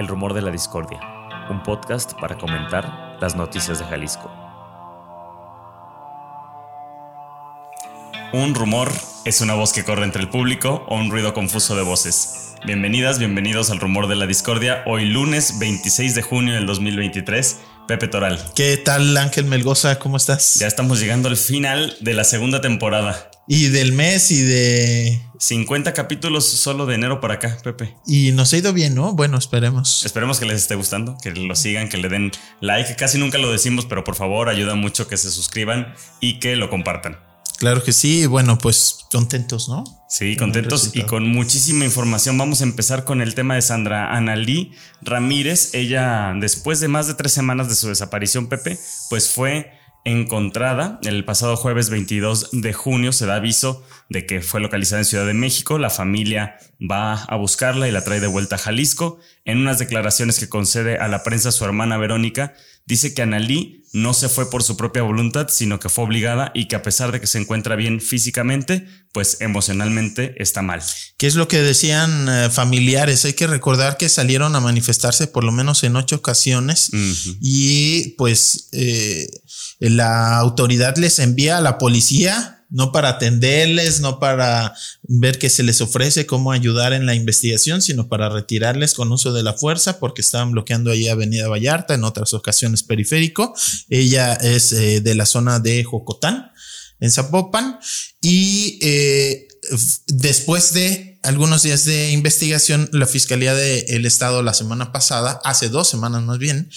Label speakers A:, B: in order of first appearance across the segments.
A: El Rumor de la Discordia, un podcast para comentar las noticias de Jalisco. Un rumor es una voz que corre entre el público o un ruido confuso de voces. Bienvenidas, bienvenidos al Rumor de la Discordia, hoy lunes 26 de junio del 2023. Pepe Toral.
B: ¿Qué tal Ángel Melgoza? ¿Cómo estás?
A: Ya estamos llegando al final de la segunda temporada.
B: Y del mes y de...
A: 50 capítulos solo de enero para acá, Pepe.
B: Y nos ha ido bien, ¿no? Bueno, esperemos.
A: Esperemos que les esté gustando, que lo sigan, que le den like. Casi nunca lo decimos, pero por favor ayuda mucho que se suscriban y que lo compartan.
B: Claro que sí, bueno, pues contentos, ¿no?
A: Sí, contentos y con muchísima información. Vamos a empezar con el tema de Sandra Analí Ramírez. Ella, después de más de tres semanas de su desaparición, Pepe, pues fue encontrada. El pasado jueves 22 de junio se da aviso de que fue localizada en Ciudad de México. La familia va a buscarla y la trae de vuelta a Jalisco. En unas declaraciones que concede a la prensa su hermana Verónica, dice que Analí no se fue por su propia voluntad, sino que fue obligada y que a pesar de que se encuentra bien físicamente, pues emocionalmente está mal.
B: ¿Qué es lo que decían eh, familiares? Hay que recordar que salieron a manifestarse por lo menos en ocho ocasiones y pues eh, la autoridad les envía a la policía no para atenderles, no para ver qué se les ofrece, cómo ayudar en la investigación, sino para retirarles con uso de la fuerza porque estaban bloqueando ahí Avenida Vallarta, en otras ocasiones periférico. Ella es eh, de la zona de Jocotán, en Zapopan, y eh, después de algunos días de investigación, la Fiscalía del Estado la semana pasada, hace dos semanas más bien,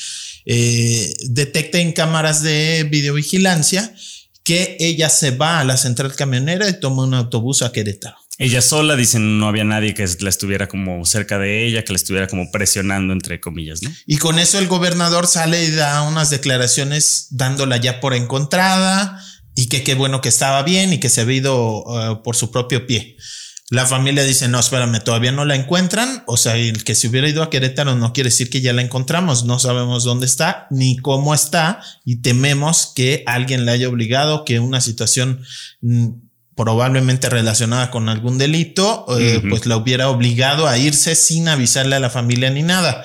B: eh, detecta en cámaras de videovigilancia que ella se va a la central camionera y toma un autobús a Querétaro.
A: Ella sola, dicen, no había nadie que la estuviera como cerca de ella, que la estuviera como presionando, entre comillas, ¿no?
B: Y con eso el gobernador sale y da unas declaraciones dándola ya por encontrada y que qué bueno que estaba bien y que se había ido uh, por su propio pie. La familia dice, no, espérame, todavía no la encuentran. O sea, el que se hubiera ido a Querétaro no quiere decir que ya la encontramos. No sabemos dónde está ni cómo está y tememos que alguien la haya obligado, que una situación mm, probablemente relacionada con algún delito, eh, pues la hubiera obligado a irse sin avisarle a la familia ni nada.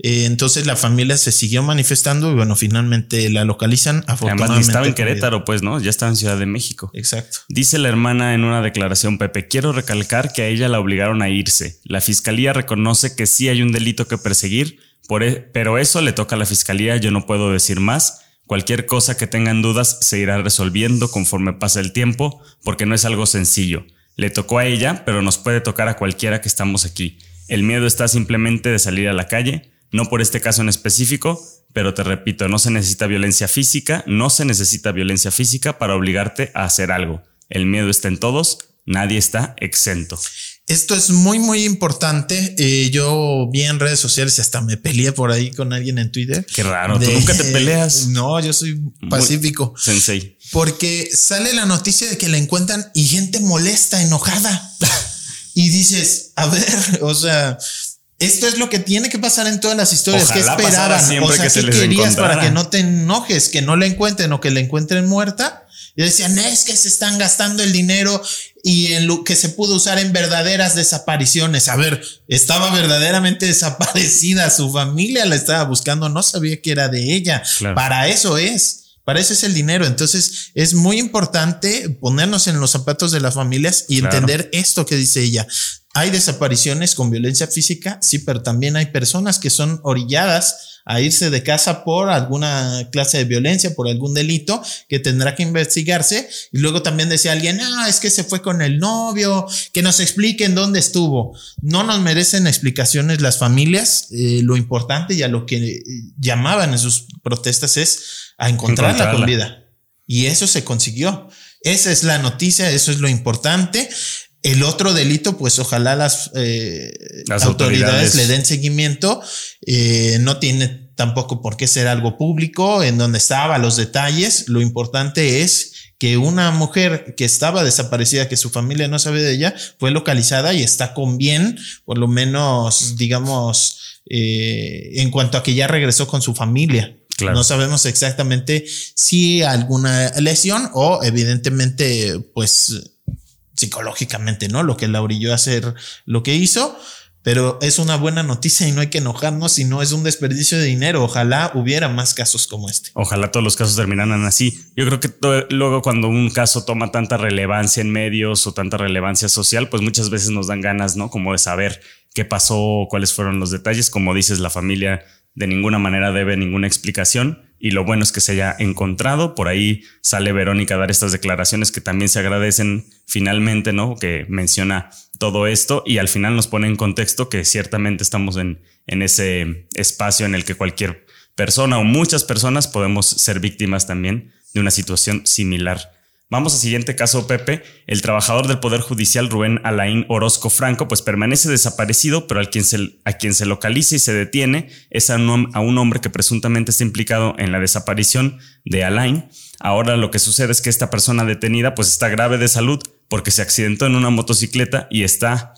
B: Eh, entonces la familia se siguió manifestando y bueno, finalmente la localizan.
A: Afortunadamente. Además, estaba en Querétaro, pues, ¿no? Ya estaba en Ciudad de México.
B: Exacto.
A: Dice la hermana en una declaración, Pepe, quiero recalcar que a ella la obligaron a irse. La fiscalía reconoce que sí hay un delito que perseguir, por e, pero eso le toca a la fiscalía, yo no puedo decir más. Cualquier cosa que tengan dudas se irá resolviendo conforme pasa el tiempo, porque no es algo sencillo. Le tocó a ella, pero nos puede tocar a cualquiera que estamos aquí. El miedo está simplemente de salir a la calle, no por este caso en específico, pero te repito, no se necesita violencia física, no se necesita violencia física para obligarte a hacer algo. El miedo está en todos, nadie está exento.
B: Esto es muy, muy importante. Eh, yo vi en redes sociales y hasta me peleé por ahí con alguien en Twitter.
A: Qué raro, tú nunca te peleas.
B: No, yo soy pacífico.
A: sensei.
B: Porque sale la noticia de que la encuentran y gente molesta, enojada. y dices, a ver, o sea, esto es lo que tiene que pasar en todas las historias. que esperaban? O sea, ¿qué querías para que no te enojes, que no la encuentren o que la encuentren muerta? Y decían, es que se están gastando el dinero y en lo que se pudo usar en verdaderas desapariciones. A ver, estaba verdaderamente desaparecida, su familia la estaba buscando, no sabía que era de ella. Para eso es. Para eso es el dinero. Entonces es muy importante ponernos en los zapatos de las familias y entender esto que dice ella. Hay desapariciones con violencia física, sí, pero también hay personas que son orilladas a irse de casa por alguna clase de violencia, por algún delito que tendrá que investigarse. Y luego también decía alguien, ah, es que se fue con el novio, que nos expliquen dónde estuvo. No nos merecen explicaciones las familias. Eh, lo importante y a lo que llamaban en sus protestas es a encontrarla con vida. Y eso se consiguió. Esa es la noticia, eso es lo importante. El otro delito, pues ojalá las, eh, autoridades, le den seguimiento. Eh, no tiene tampoco por qué ser algo público en donde estaba los detalles. Lo importante es que una mujer que estaba desaparecida, que su familia no sabe de ella, fue localizada y está con bien, por lo menos, digamos, eh, en cuanto a que ya regresó con su familia. No sabemos exactamente si alguna lesión o evidentemente, pues psicológicamente, ¿no? Lo que la orilló a hacer lo que hizo. pero es una buena noticia y no hay que enojarnos y no es un desperdicio de dinero. Ojalá hubiera más casos como este.
A: Ojalá todos los casos terminaran así. Yo creo que luego cuando un caso toma tanta relevancia en medios o tanta relevancia social, pues muchas veces nos dan ganas, ¿no? Como de saber qué pasó, cuáles fueron los detalles. Como dices, la familia de ninguna manera debe ninguna explicación y lo bueno es que se haya encontrado. Por ahí sale Verónica a dar estas declaraciones que también se agradecen finalmente, ¿no? Que menciona todo esto y al final nos pone en contexto que ciertamente estamos en, en ese espacio en el que cualquier persona o muchas personas podemos ser víctimas también de una situación similar. Vamos al siguiente caso, Pepe. El trabajador del Poder Judicial Rubén Alain Orozco Franco, pues permanece desaparecido, pero al quien se, a quien se localiza y se detiene es a un, a un hombre que presuntamente está implicado en la desaparición de Alain. Ahora lo que sucede es que esta persona detenida pues está grave de salud porque se accidentó en una motocicleta y está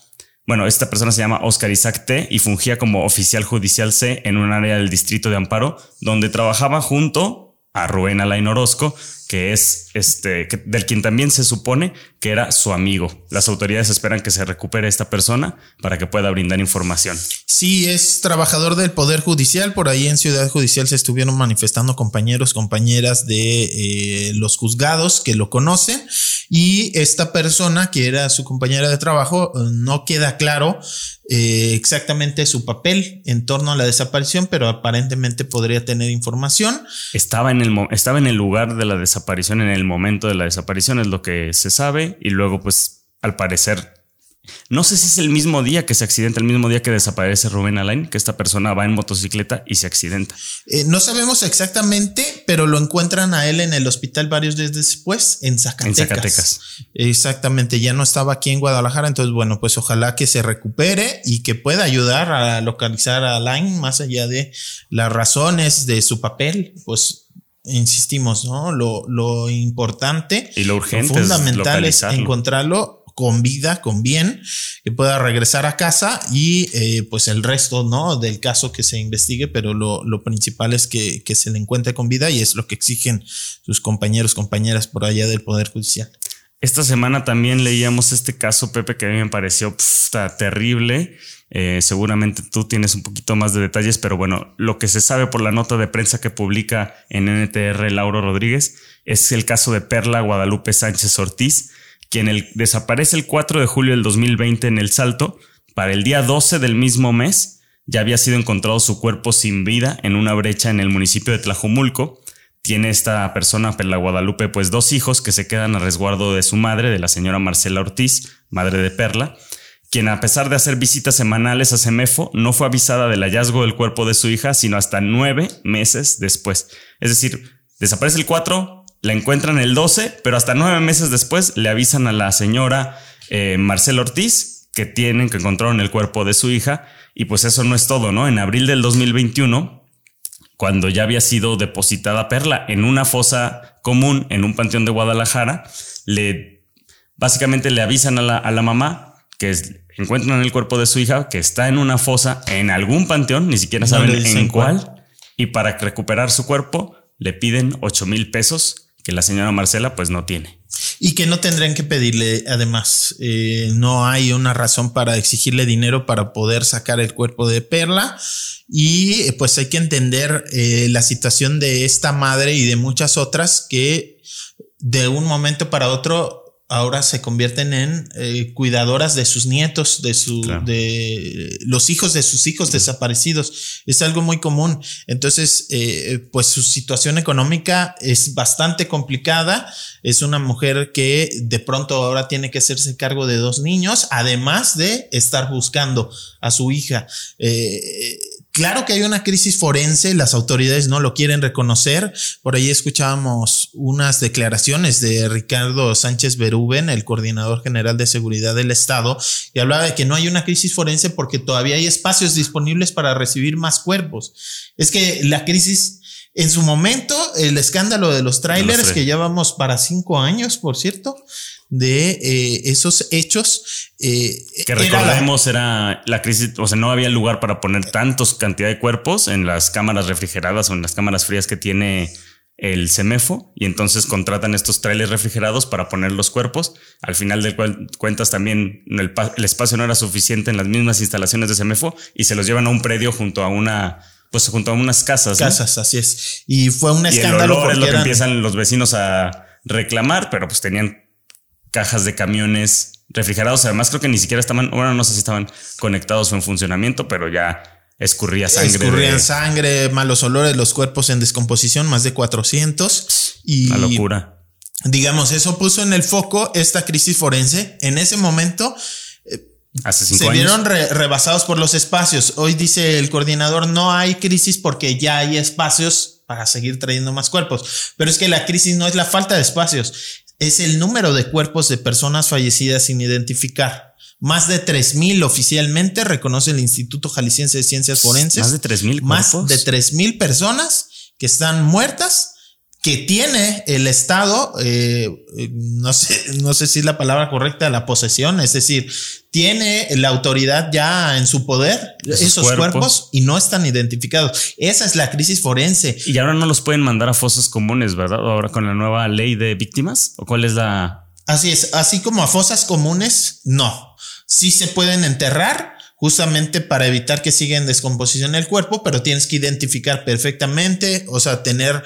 A: bueno, esta persona se llama Oscar Isaac T y fungía como oficial judicial C en un área del distrito de Amparo, donde trabajaba junto a Rubén Alain Orozco, que es este, del quien también se supone que era su amigo. Las autoridades esperan que se recupere esta persona para que pueda brindar información.
B: Sí, es trabajador del Poder Judicial. Por ahí en Ciudad Judicial se estuvieron manifestando compañeros, compañeras de eh, los juzgados que lo conocen. Y esta persona, que era su compañera de trabajo, no queda claro eh, exactamente su papel en torno a la desaparición, pero aparentemente podría tener información.
A: Estaba en el, estaba en el lugar de la desaparición, en el momento de la desaparición, es lo que se sabe, y luego, pues, al parecer, no sé si es el mismo día que se accidenta, el mismo día que desaparece Rubén Alain, que esta persona va en motocicleta y se accidenta.
B: Eh, no sabemos exactamente, pero lo encuentran a él en el hospital varios días después, en Zacatecas. En Zacatecas. Exactamente, ya no estaba aquí en Guadalajara, entonces bueno, pues ojalá que se recupere y que pueda ayudar a localizar a Alain más allá de las razones de su papel, pues insistimos, ¿no? Lo, lo importante
A: y lo urgente,
B: fundamental es encontrarlo con vida, con bien, que pueda regresar a casa y eh, pues el resto, ¿no? Del caso que se investigue, pero lo, principal es que, se le encuentre con vida y es lo que exigen sus compañeros, compañeras por allá del Poder Judicial.
A: Esta semana también leíamos este caso, Pepe, que a mí me pareció terrible. Eh, seguramente tú tienes un poquito más de detalles, pero bueno, lo que se sabe por la nota de prensa que publica en NTR Lauro Rodríguez es el caso de Perla Guadalupe Sánchez Ortiz, quien el, desaparece el 4 de julio del 2020 en El Salto. Para el día 12 del mismo mes ya había sido encontrado su cuerpo sin vida en una brecha en el municipio de Tlajumulco. Tiene esta persona, Perla Guadalupe, pues dos hijos que se quedan a resguardo de su madre, de la señora Marcela Ortiz, madre de Perla, quien a pesar de hacer visitas semanales a Semefo, no fue avisada del hallazgo del cuerpo de su hija, sino hasta nueve meses después. Es decir, desaparece el 4, la encuentran el 12, pero hasta nueve meses después le avisan a la señora eh, Marcela Ortiz que tienen que encontraron el cuerpo de su hija. Y pues eso no es todo, ¿no? En abril del 2021, cuando ya había sido depositada Perla en una fosa común en un panteón de Guadalajara, le básicamente le avisan a la, a la mamá que encuentran el cuerpo de su hija que está en una fosa en algún panteón, ni siquiera saben en cuál, y para recuperar su cuerpo le piden 8 mil pesos que la señora Marcela pues no tiene.
B: Y que no tendrían que pedirle, además, eh, no hay una razón para exigirle dinero para poder sacar el cuerpo de Perla. Y eh, pues hay que entender eh, la situación de esta madre y de muchas otras que de un momento para otro ahora se convierten en eh, cuidadoras de sus nietos, de su, de los hijos de sus hijos desaparecidos. Es algo muy común. Entonces, eh, pues su situación económica es bastante complicada. Es una mujer que de pronto ahora tiene que hacerse cargo de dos niños, además de estar buscando a su hija. Eh, Claro que hay una crisis forense, las autoridades no lo quieren reconocer. Por ahí escuchábamos unas declaraciones de Ricardo Sánchez Berúben, el coordinador general de seguridad del Estado, y hablaba de que no hay una crisis forense porque todavía hay espacios disponibles para recibir más cuerpos. Es que la crisis en su momento, el escándalo de los trailers, que ya vamos para cinco años, por cierto, de eh, esos hechos.
A: Eh, que recordemos era la, crisis, o sea, no había lugar para poner tantos cantidad de cuerpos en las cámaras refrigeradas o en las cámaras frías que tiene el CEMEFO y entonces contratan estos trailers refrigerados para poner los cuerpos. Al final de cuentas también el, espacio no era suficiente en las mismas instalaciones de CEMEFO y se los llevan a un predio junto a una pues junto a unas casas.
B: Casas, así es. Y fue un escándalo.
A: Y el es lo que empiezan los vecinos a reclamar, pero pues tenían cajas de camiones refrigerados. Además creo que ni siquiera estaban, bueno, no sé si estaban conectados o en funcionamiento, pero ya Escurría sangre.
B: Escurrían sangre, malos olores, los cuerpos en descomposición, más de 400. Y,
A: La locura.
B: Digamos, eso puso en el foco esta crisis forense. En ese momento
A: eh, Hace cinco
B: se vieron rebasados por los espacios. Hoy dice el coordinador, no hay crisis porque ya hay espacios para seguir trayendo más cuerpos. Pero es que la crisis no es la falta de espacios, es el número de cuerpos de personas fallecidas sin identificar. Más de 3.000 oficialmente reconoce el Instituto Jalisciense de Ciencias Forenses.
A: Más de 3.000
B: Más de 3.000 personas que están muertas, que tiene el Estado, eh, no, sé, no sé si es la palabra correcta, la posesión, es decir, tiene la autoridad ya en su poder esos, cuerpos. y no están identificados. Esa es la crisis forense.
A: Y ahora no los pueden mandar a fosas comunes, ¿verdad? Ahora con la nueva ley de víctimas, ¿o cuál es la...?
B: Así es, así como a fosas comunes, no sí se pueden enterrar justamente para evitar que siga en descomposición el cuerpo, pero tienes que identificar perfectamente, o sea, tener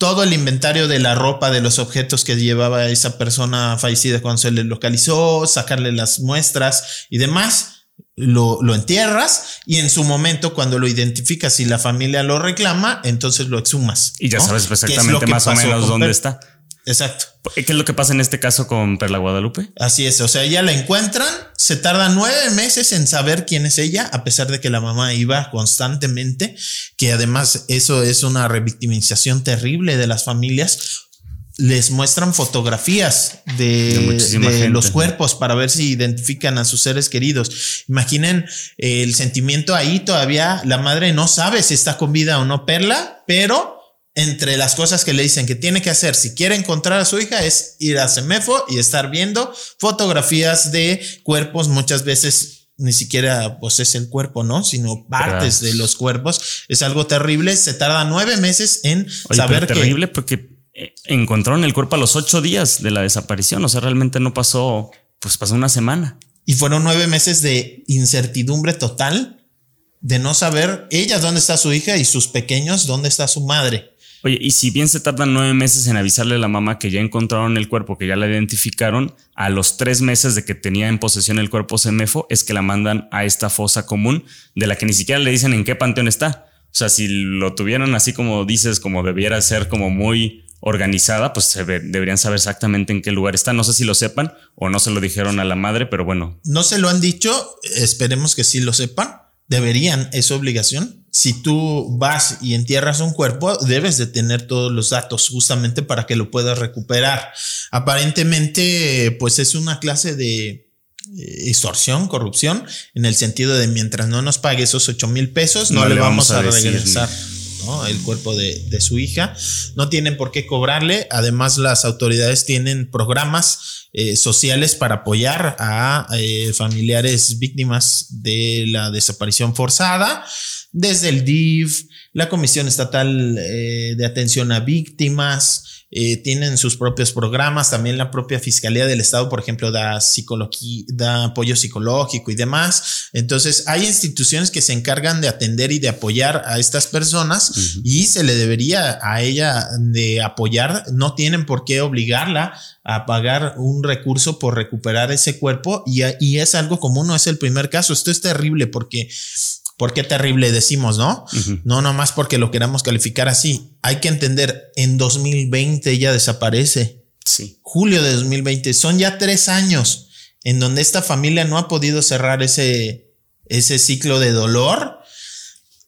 B: todo el inventario de la ropa, de los objetos que llevaba esa persona fallecida cuando se le localizó, sacarle las muestras y demás. Lo, lo, entierras y en su momento cuando lo identificas y la familia lo reclama, entonces lo exhumas.
A: Y ya sabes exactamente más o menos dónde está.
B: Exacto.
A: ¿Qué es lo que pasa en este caso con Perla Guadalupe?
B: Así es, o sea, ella la encuentran, se tarda nueve meses en saber quién es ella, a pesar de que la mamá iba constantemente, que además eso es una revictimización terrible de las familias. Les muestran fotografías de, los cuerpos para ver si identifican a sus seres queridos. Imaginen el sentimiento ahí, todavía la madre no sabe si está con vida o no Perla, pero entre las cosas que le dicen que tiene que hacer si quiere encontrar a su hija es ir a Semefo y estar viendo fotografías de cuerpos muchas veces ni siquiera pues es el cuerpo, ¿no? Sino partes de los cuerpos. Es algo terrible. Se tarda nueve meses en saber
A: pero terrible porque eh, encontraron el cuerpo a los ocho días de la desaparición. O sea, realmente no pasó, pues pasó una semana.
B: Y fueron nueve meses de incertidumbre total, de no saber ella dónde está su hija y sus pequeños dónde está su madre.
A: Oye, y si bien se tardan nueve meses en avisarle a la mamá que ya encontraron el cuerpo, que ya la identificaron, a los tres meses de que tenía en posesión el cuerpo Semefo, es que la mandan a esta fosa común, de la que ni siquiera le dicen en qué panteón está. O sea, si lo tuvieran así como dices, como debiera ser como muy organizada, pues deberían saber exactamente en qué lugar está. No sé si lo sepan o no se lo dijeron a la madre, pero bueno.
B: No se lo han dicho, esperemos que sí lo sepan. Deberían, es obligación si tú vas y entierras un cuerpo, debes de tener todos los datos justamente para que lo puedas recuperar. Aparentemente, pues es una clase de eh, extorsión, corrupción, en el sentido de mientras no nos pague esos 8 mil pesos, no, le vamos, a, regresar. el cuerpo de, su hija. No tienen por qué cobrarle. Además, las autoridades tienen programas eh, sociales para apoyar a eh, familiares víctimas de la desaparición forzada desde el DIF, la Comisión Estatal eh, de Atención a Víctimas, eh, tienen sus propios programas, también la propia Fiscalía del Estado, por ejemplo, da, da apoyo psicológico y demás. Entonces, hay instituciones que se encargan de atender y de apoyar a estas personas y se le debería a ella de apoyar, no tienen por qué obligarla a pagar un recurso por recuperar ese cuerpo y, y es algo común, no es el primer caso. Esto es terrible porque ¿Por qué terrible decimos, no? No nomás porque lo queramos calificar así. Hay que entender, en 2020 ella desaparece.
A: Sí.
B: Julio de 2020. Son ya tres años en donde esta familia no ha podido cerrar ese, ese ciclo de dolor.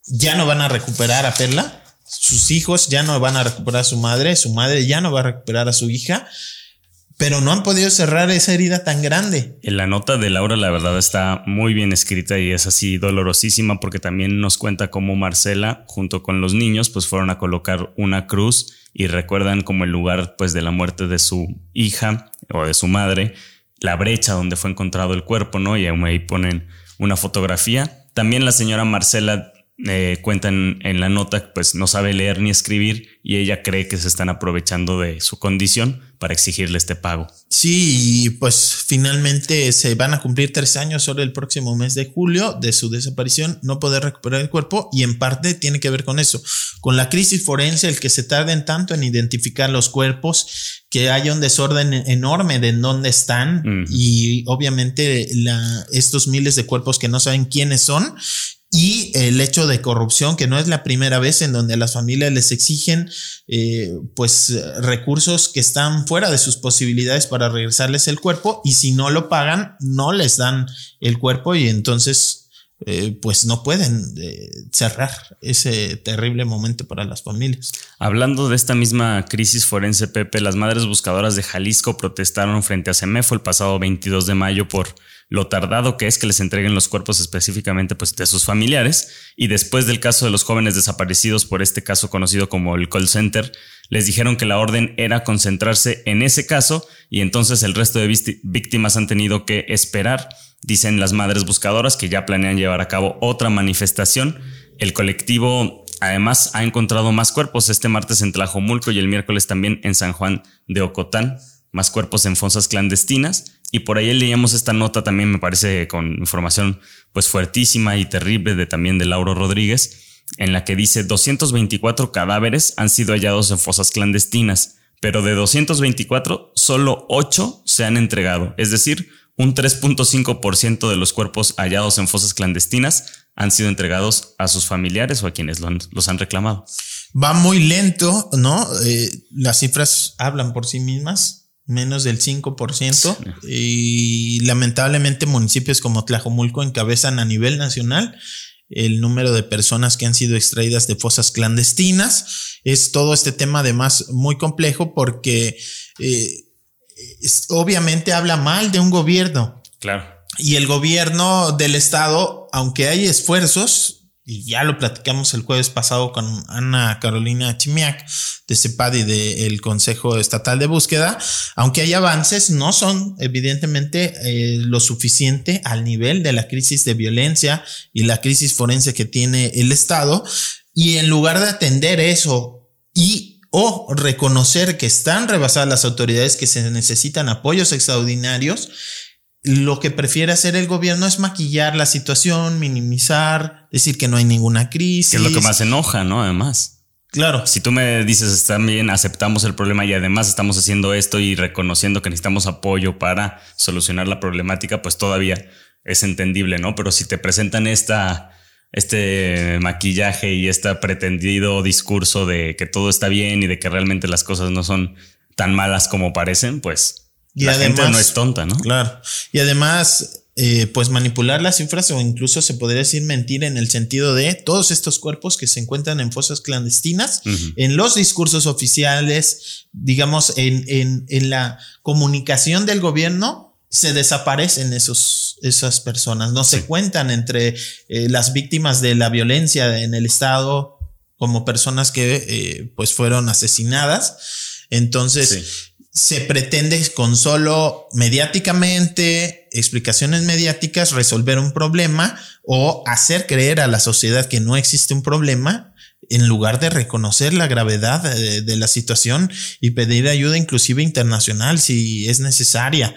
B: Ya no van a recuperar a Perla. Sus hijos ya no van a recuperar a su madre. Su madre ya no va a recuperar a su hija pero no han podido cerrar esa herida tan grande.
A: En la nota de Laura, la verdad, está muy bien escrita y es así dolorosísima porque también nos cuenta cómo Marcela, junto con los niños, pues fueron a colocar una cruz y recuerdan como el lugar pues de la muerte de su hija o de su madre, la brecha donde fue encontrado el cuerpo, ¿no? Y ahí ponen una fotografía. También la señora Marcela eh, cuentan en la nota, pues no sabe leer ni escribir y ella cree que se están aprovechando de su condición para exigirle este pago.
B: Sí, pues finalmente se van a cumplir tres años sobre el próximo mes de julio de su desaparición, no poder recuperar el cuerpo y en parte tiene que ver con eso, con la crisis forense, el que se tarden tanto en identificar los cuerpos, que haya un desorden enorme de en dónde están y obviamente la, estos miles de cuerpos que no saben quiénes son y el hecho de corrupción, que no es la primera vez en donde las familias les exigen eh, pues recursos que están fuera de sus posibilidades para regresarles el cuerpo y si no lo pagan no les dan el cuerpo y entonces eh, pues no pueden eh, cerrar ese terrible momento para las familias.
A: Hablando de esta misma crisis forense, Pepe, las madres buscadoras de Jalisco protestaron frente a CEMEFO el pasado 22 de mayo por lo tardado que es que les entreguen los cuerpos específicamente pues, de sus familiares. Y después del caso de los jóvenes desaparecidos por este caso conocido como el call center, les dijeron que la orden era concentrarse en ese caso y entonces el resto de víctimas han tenido que esperar. Dicen las madres buscadoras que ya planean llevar a cabo otra manifestación. El colectivo además ha encontrado más cuerpos este martes en Tlajomulco y el miércoles también en San Juan de Ocotán, más cuerpos en fosas clandestinas y por ahí leíamos esta nota también, me parece, con información pues fuertísima y terrible de también de Lauro Rodríguez, en la que dice 224 cadáveres han sido hallados en fosas clandestinas, pero de 224 solo 8 se han entregado, es decir, un 3.5% de los cuerpos hallados en fosas clandestinas han sido entregados a sus familiares o a quienes los han reclamado.
B: Va muy lento, ¿no? Eh, las cifras hablan por sí mismas menos del 5%, y lamentablemente municipios como Tlajomulco encabezan a nivel nacional el número de personas que han sido extraídas de fosas clandestinas. Es todo este tema además muy complejo porque eh, obviamente habla mal de un gobierno.
A: Claro.
B: Y el gobierno del estado, aunque hay esfuerzos, y ya lo platicamos el jueves pasado con Ana Carolina Chimiak de CEPAD y del Consejo Estatal de Búsqueda, aunque hay avances, no son evidentemente eh, lo suficiente al nivel de la crisis de violencia y la crisis forense que tiene el Estado. Y en lugar de atender eso y o reconocer que están rebasadas las autoridades, que se necesitan apoyos extraordinarios, lo que prefiere hacer el gobierno es maquillar la situación, minimizar, decir que no hay ninguna crisis.
A: Que es lo que más enoja, ¿no? Además.
B: Claro.
A: Si tú me dices, está bien, aceptamos el problema y además estamos haciendo esto y reconociendo que necesitamos apoyo para solucionar la problemática, pues todavía es entendible, ¿no? Pero si te presentan esta, este maquillaje y este pretendido discurso de que todo está bien y de que realmente las cosas no son tan malas como parecen, pues y la además, gente no es tonta, ¿no?
B: Claro. Y además, eh, pues manipular las cifras o incluso se podría decir mentir en el sentido de todos estos cuerpos que se encuentran en fosas clandestinas, en los discursos oficiales, digamos, en, en, en, la comunicación del gobierno, se desaparecen esos, esas personas, no se cuentan entre eh, las víctimas de la violencia en el Estado como personas que eh, pues fueron asesinadas. Entonces, se pretende con solo mediáticamente, explicaciones mediáticas, resolver un problema o hacer creer a la sociedad que no existe un problema en lugar de reconocer la gravedad de, la situación y pedir ayuda inclusive internacional si es necesaria.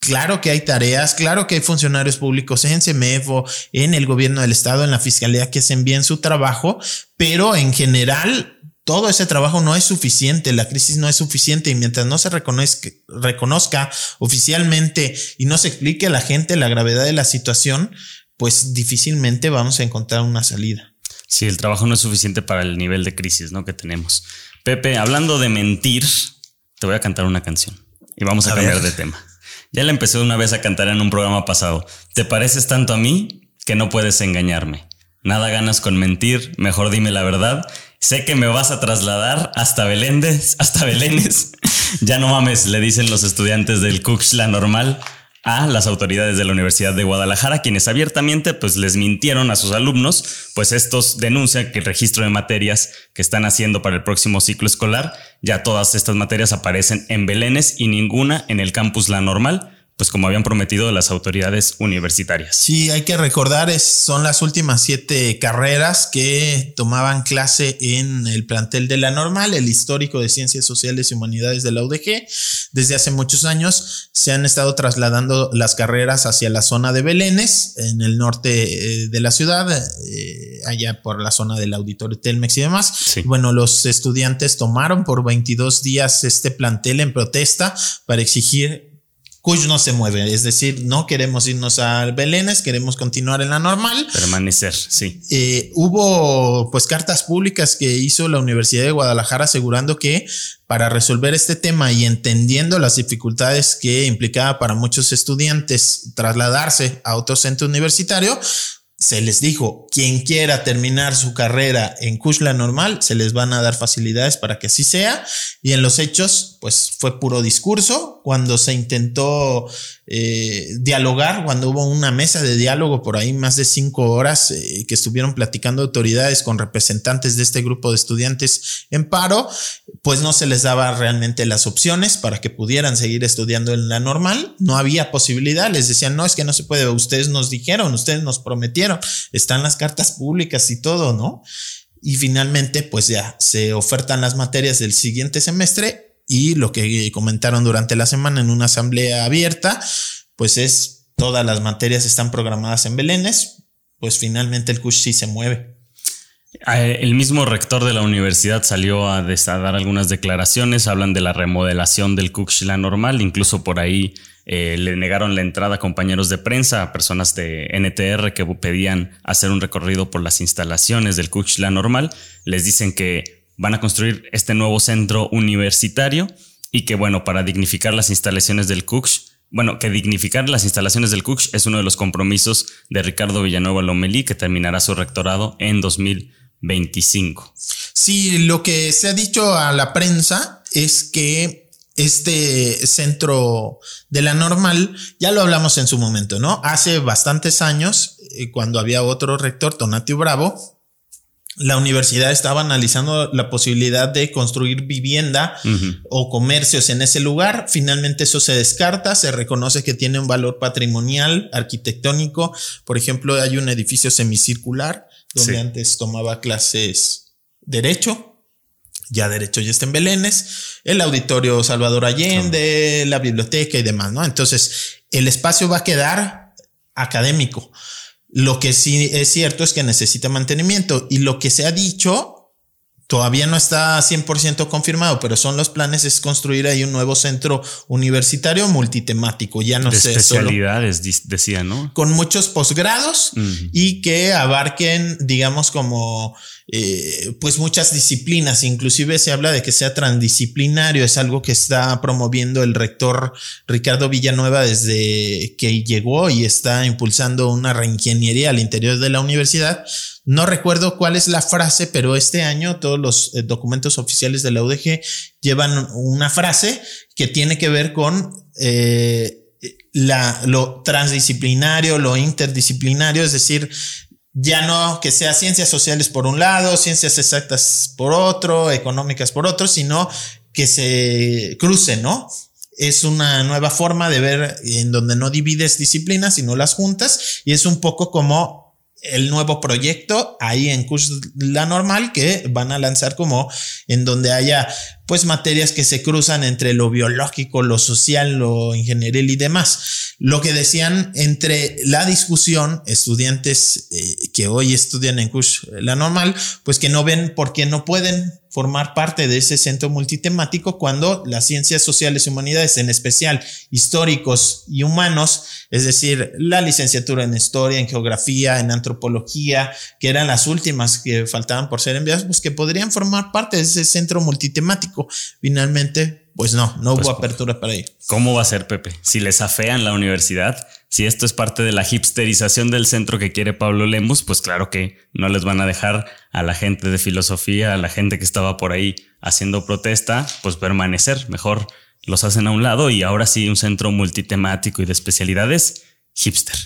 B: Claro que hay tareas, claro que hay funcionarios públicos en CEMEFO, en el gobierno del estado, en la fiscalía que hacen bien su trabajo, pero en general todo ese trabajo no es suficiente, la crisis no es suficiente y mientras no se reconozca, reconozca oficialmente y no se explique a la gente la gravedad de la situación, pues difícilmente vamos a encontrar una salida.
A: Sí, el trabajo no es suficiente para el nivel de crisis ¿no? que tenemos. Pepe, hablando de mentir, te voy a cantar una canción y vamos a, cambiar de tema. Ya la empecé una vez a cantar en un programa pasado. Te pareces tanto a mí que no puedes engañarme. Nada ganas con mentir, mejor dime la verdad Sé que me vas a trasladar hasta Beléndez, hasta Belénes. ya no mames, le dicen los estudiantes del Cuxla normal a las autoridades de la Universidad de Guadalajara, quienes abiertamente pues les mintieron a sus alumnos, pues estos denuncian que el registro de materias que están haciendo para el próximo ciclo escolar, ya todas estas materias aparecen en Belénes y ninguna en el campus La Normal, pues como habían prometido las autoridades universitarias.
B: Sí, hay que recordar, es, son las últimas siete carreras que tomaban clase en el plantel de la normal, el histórico de Ciencias Sociales y Humanidades de la UDG. Desde hace muchos años se han estado trasladando las carreras hacia la zona de Belénes, en el norte eh, de la ciudad, eh, allá por la zona del auditorio Telmex y demás. Bueno, los estudiantes tomaron por 22 días este plantel en protesta para exigir Cuyo no se mueve, es decir, no queremos irnos al Belénes, queremos continuar en la normal.
A: Permanecer, sí.
B: Eh, hubo pues cartas públicas que hizo la Universidad de Guadalajara asegurando que para resolver este tema y entendiendo las dificultades que implicaba para muchos estudiantes trasladarse a otro centro universitario, se les dijo, quien quiera terminar su carrera en Kushla normal, se les van a dar facilidades para que así sea. Y en los hechos, pues fue puro discurso. Cuando se intentó eh, dialogar, cuando hubo una mesa de diálogo por ahí más de cinco horas eh, que estuvieron platicando autoridades con representantes de este grupo de estudiantes en paro, pues no se les daba realmente las opciones para que pudieran seguir estudiando en la normal. No había posibilidad, les decían, no, es que no se puede, ustedes nos dijeron, ustedes nos prometieron, están las cartas públicas y todo, ¿no? Y finalmente, pues ya se ofertan las materias del siguiente semestre y lo que comentaron durante la semana en una asamblea abierta, pues es todas las materias están programadas en Belénes, pues finalmente el CUSH sí se mueve.
A: Eh, el mismo rector de la universidad salió a, dar algunas declaraciones, hablan de la remodelación del la normal, incluso por ahí eh, le negaron la entrada a compañeros de prensa, a personas de NTR que pedían hacer un recorrido por las instalaciones del la normal. Les dicen que van a construir este nuevo centro universitario y que, bueno, para dignificar las instalaciones del Cux, bueno, que dignificar las instalaciones del Cux es uno de los compromisos de Ricardo Villanueva Lomelí, que terminará su rectorado en 2025.
B: Sí, lo que se ha dicho a la prensa es que este centro de la normal, ya lo hablamos en su momento, ¿no? Hace bastantes años, eh, cuando había otro rector, Tonatio Bravo, la universidad estaba analizando la posibilidad de construir vivienda o comercios en ese lugar. Finalmente eso se descarta, se reconoce que tiene un valor patrimonial, arquitectónico. Por ejemplo, hay un edificio semicircular donde antes tomaba clases derecho. Ya derecho ya está en Belénes, el auditorio Salvador Allende, la biblioteca y demás, ¿no? Entonces, el espacio va a quedar académico lo que sí es cierto es que necesita mantenimiento. Y lo que se ha dicho todavía no está 100% confirmado, pero son los planes es construir ahí un nuevo centro universitario multitemático, ya no sé.
A: Especialidades, decía, ¿no?
B: Con muchos posgrados y que abarquen, digamos, como eh, pues muchas disciplinas, inclusive se habla de que sea transdisciplinario, es algo que está promoviendo el rector Ricardo Villanueva desde que llegó y está impulsando una reingeniería al interior de la universidad. No recuerdo cuál es la frase, pero este año todos los eh, documentos oficiales de la UDG llevan una frase que tiene que ver con eh, lo transdisciplinario, lo interdisciplinario, es decir, ya no que sea ciencias sociales por un lado, ciencias exactas por otro, económicas por otro, sino que se crucen, ¿no? Es una nueva forma de ver en donde no divides disciplinas, sino las juntas, y es un poco como el nuevo proyecto ahí en curso la normal que van a lanzar como en donde haya pues materias que se cruzan entre lo biológico, lo social, lo ingenieril y demás. Lo que decían entre la discusión, estudiantes eh, que hoy estudian en curso la normal, pues que no ven por qué no pueden formar parte de ese centro multitemático cuando las ciencias sociales y humanidades, en especial históricos y humanos, es decir, la licenciatura en historia, en geografía, en antropología, que eran las últimas que faltaban por ser enviadas, pues que podrían formar parte de ese centro multitemático. Finalmente, pues no, no hubo pues, apertura para ello.
A: ¿Cómo va a ser, Pepe? Si les afean la universidad, si esto es parte de la hipsterización del centro que quiere Pablo Lemus, pues claro que no les van a dejar a la gente de filosofía, a la gente que estaba por ahí haciendo protesta, pues permanecer. Mejor los hacen a un lado y ahora sí un centro multitemático y de especialidades hipster.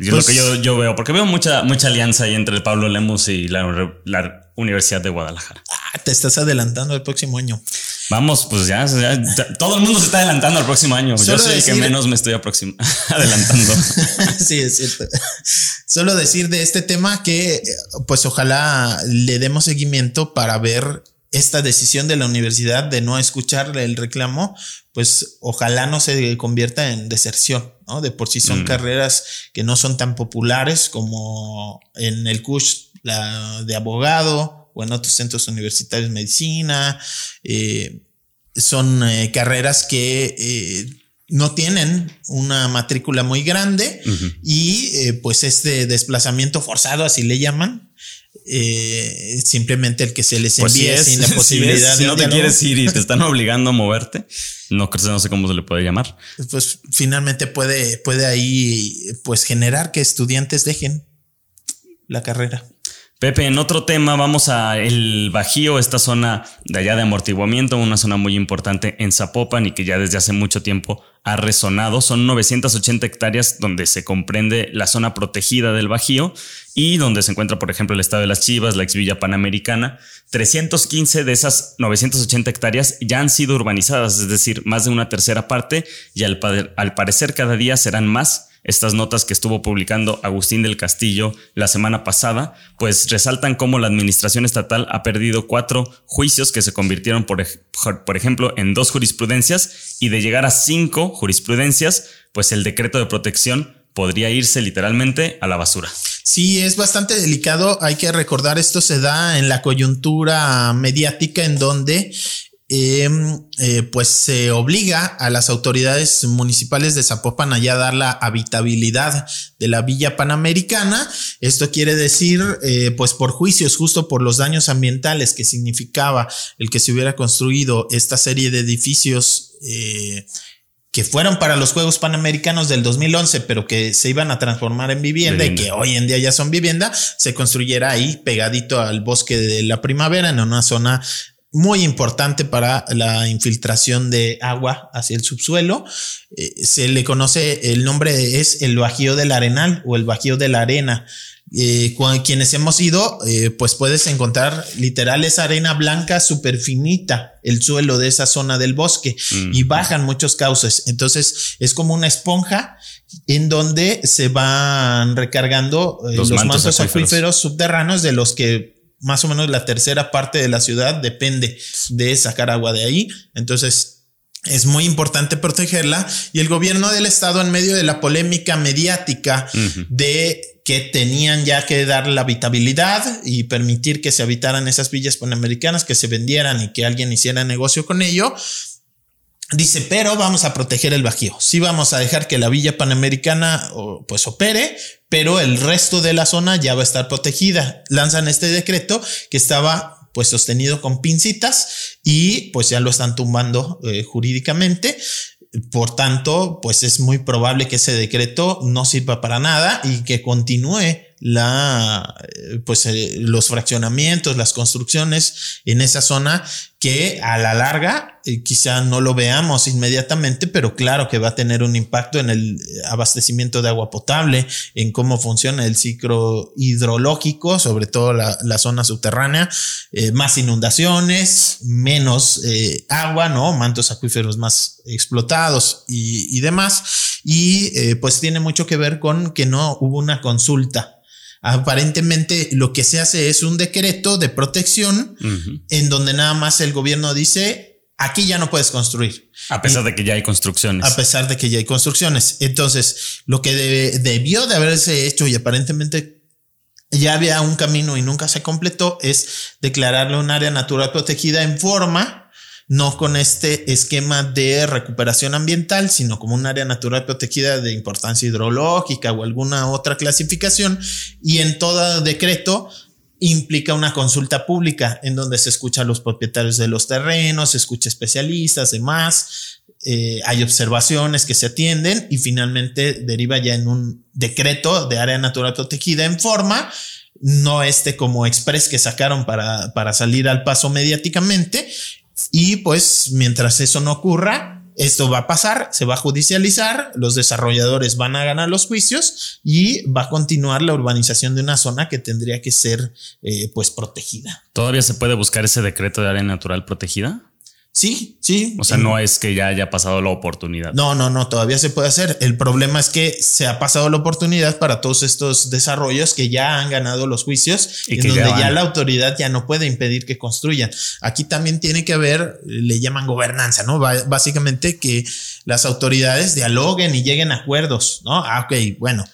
A: Es lo que pues yo, veo, porque veo mucha, mucha alianza ahí entre Pablo Lemus y la, Universidad de Guadalajara.
B: Ah, te estás adelantando el próximo año.
A: Vamos, pues ya, todo el mundo se está adelantando al próximo año. yo soy el que menos me estoy adelantando.
B: sí, es cierto. Solo decir de este tema que, pues ojalá le demos seguimiento para ver esta decisión de la universidad de no escuchar el reclamo, pues ojalá no se convierta en deserción, ¿no? De por sí son mm. carreras que no son tan populares como en el CUSH, la de abogado o en otros centros universitarios de medicina. Eh, son eh, carreras que eh, no tienen una matrícula muy grande y pues este desplazamiento forzado, así le llaman, eh, simplemente el que se les pues envíe sin la posibilidad
A: si, no te quieres ir y te están obligando a moverte, no, no sé cómo se le puede llamar.
B: Pues finalmente puede, puede ahí pues generar que estudiantes dejen la carrera.
A: Pepe, en otro tema vamos a el Bajío, esta zona de allá de amortiguamiento, una zona muy importante en Zapopan y que ya desde hace mucho tiempo ha resonado. Son 980 hectáreas donde se comprende la zona protegida del Bajío y donde se encuentra, por ejemplo, el estado de las Chivas, la ex Villa Panamericana. 315 de esas 980 hectáreas ya han sido urbanizadas, es decir, más de una tercera parte y al, al parecer cada día serán más estas notas que estuvo publicando Agustín del Castillo la semana pasada, pues resaltan cómo la administración estatal ha perdido cuatro juicios que se convirtieron, por, ejemplo, en dos jurisprudencias y de llegar a cinco jurisprudencias, pues el decreto de protección podría irse literalmente a la basura.
B: Sí, es bastante delicado. Hay que recordar, esto se da en la coyuntura mediática en donde Em, eh, pues se obliga a las autoridades municipales de Zapopan allá a dar la habitabilidad de la villa panamericana. Esto quiere decir, eh, pues por juicios, justo por los daños ambientales que significaba el que se hubiera construido esta serie de edificios. Eh, que fueron para los Juegos Panamericanos del 2011, pero que se iban a transformar en vivienda, y que hoy en día ya son vivienda, se construyera ahí pegadito al bosque de la primavera en una zona muy importante para la infiltración de agua hacia el subsuelo. Eh, se le conoce, el nombre es el Bajío del Arenal o el Bajío de la Arena. Eh, quienes hemos ido, eh, pues puedes encontrar literal esa arena blanca súper finita, el suelo de esa zona del bosque y bajan muchos cauces. Entonces es como una esponja en donde se van recargando los, mantos, acuíferos subterráneos de los que más o menos la tercera parte de la ciudad depende de sacar agua de ahí. Entonces, es muy importante protegerla y el gobierno del estado en medio de la polémica mediática de que tenían ya que dar la habitabilidad y permitir que se habitaran esas villas panamericanas, que se vendieran y que alguien hiciera negocio con ello, Dice, pero vamos a proteger el Bajío. Sí vamos a dejar que la Villa Panamericana pues opere, pero el resto de la zona ya va a estar protegida. Lanzan este decreto que estaba pues sostenido con pincitas y pues ya lo están tumbando eh, jurídicamente. Por tanto, pues es muy probable que ese decreto no sirva para nada y que continúe la, eh, pues, eh, los fraccionamientos, las construcciones en esa zona que a la larga eh, quizá no lo veamos inmediatamente, pero claro que va a tener un impacto en el abastecimiento de agua potable, en cómo funciona el ciclo hidrológico, sobre todo la, zona subterránea, más inundaciones, menos agua, ¿no? Mantos acuíferos más explotados y, y demás. Y pues tiene mucho que ver con que no hubo una consulta Aparentemente lo que se hace es un decreto de protección en donde nada más el gobierno dice, aquí ya no puedes construir.
A: A pesar de que ya hay construcciones.
B: A pesar de que ya hay construcciones. Entonces, lo que debió de haberse hecho y aparentemente ya había un camino y nunca se completó es declararle un área natural protegida en forma no con este esquema de recuperación ambiental, sino como un área natural protegida de importancia hidrológica o alguna otra clasificación. Y en todo decreto implica una consulta pública en donde se escucha a los propietarios de los terrenos, se escucha especialistas, demás. Eh, hay observaciones que se atienden y finalmente deriva ya en un decreto de área natural protegida en forma no este como express que sacaron para, para salir al paso mediáticamente, y pues mientras eso no ocurra, esto va a pasar, se va a judicializar, los desarrolladores van a ganar los juicios y va a continuar la urbanización de una zona que tendría que ser eh, pues protegida.
A: ¿Todavía se puede buscar ese decreto de área natural protegida?
B: Sí, sí.
A: O sea, no es que ya haya pasado la oportunidad.
B: No, no, no, todavía se puede hacer. El problema es que se ha pasado la oportunidad para todos estos desarrollos que ya han ganado los juicios y en donde ya, la autoridad ya no puede impedir que construyan. Aquí también tiene que haber, le llaman gobernanza, ¿no? Básicamente que las autoridades dialoguen y lleguen a acuerdos, ¿no? Ah, ok, bueno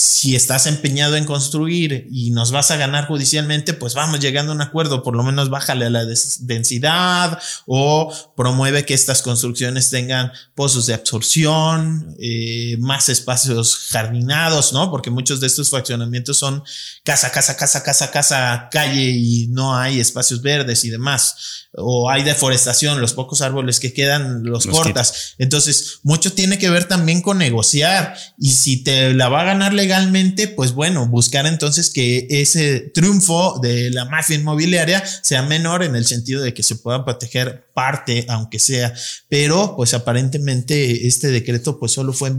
B: si estás empeñado en construir y nos vas a ganar judicialmente, pues vamos llegando a un acuerdo, por lo menos bájale a la densidad o promueve que estas construcciones tengan pozos de absorción, eh, más espacios jardinados, ¿no? Porque muchos de estos fraccionamientos son casa, casa, casa, casa, casa, calle y no hay espacios verdes y demás o hay deforestación, los pocos árboles que quedan los, cortas. Entonces, mucho tiene que ver también con negociar y si te la va a ganar legalmente, pues bueno, buscar entonces que ese triunfo de la mafia inmobiliaria sea menor en el sentido de que se pueda proteger parte, aunque sea, pero pues aparentemente este decreto pues solo fue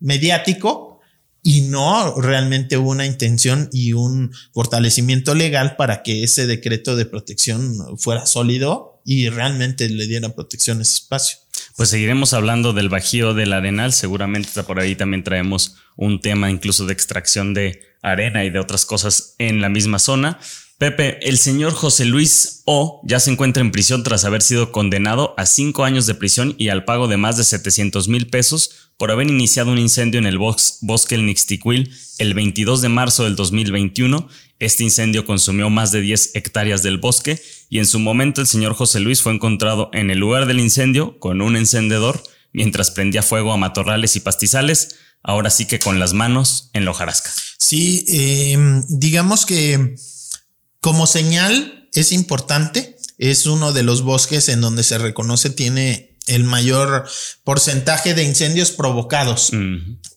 B: mediático y no realmente hubo una intención y un fortalecimiento legal para que ese decreto de protección fuera sólido y realmente le diera protección a ese espacio.
A: Pues seguiremos hablando del bajío del arenal, seguramente por ahí también traemos un tema incluso de extracción de arena y de otras cosas en la misma zona. Pepe, el señor José Luis O ya se encuentra en prisión tras haber sido condenado a cinco años de prisión y al pago de más de 700 mil pesos por haber iniciado un incendio en el bosque El Nixtiquil el 22 de marzo del 2021. Este incendio consumió más de 10 hectáreas del bosque y en su momento el señor José Luis fue encontrado en el lugar del incendio con un encendedor mientras prendía fuego a matorrales y pastizales, ahora sí que con las manos en la hojarasca.
B: Sí, eh, digamos que como señal es importante, es uno de los bosques en donde se reconoce tiene el mayor porcentaje de incendios provocados.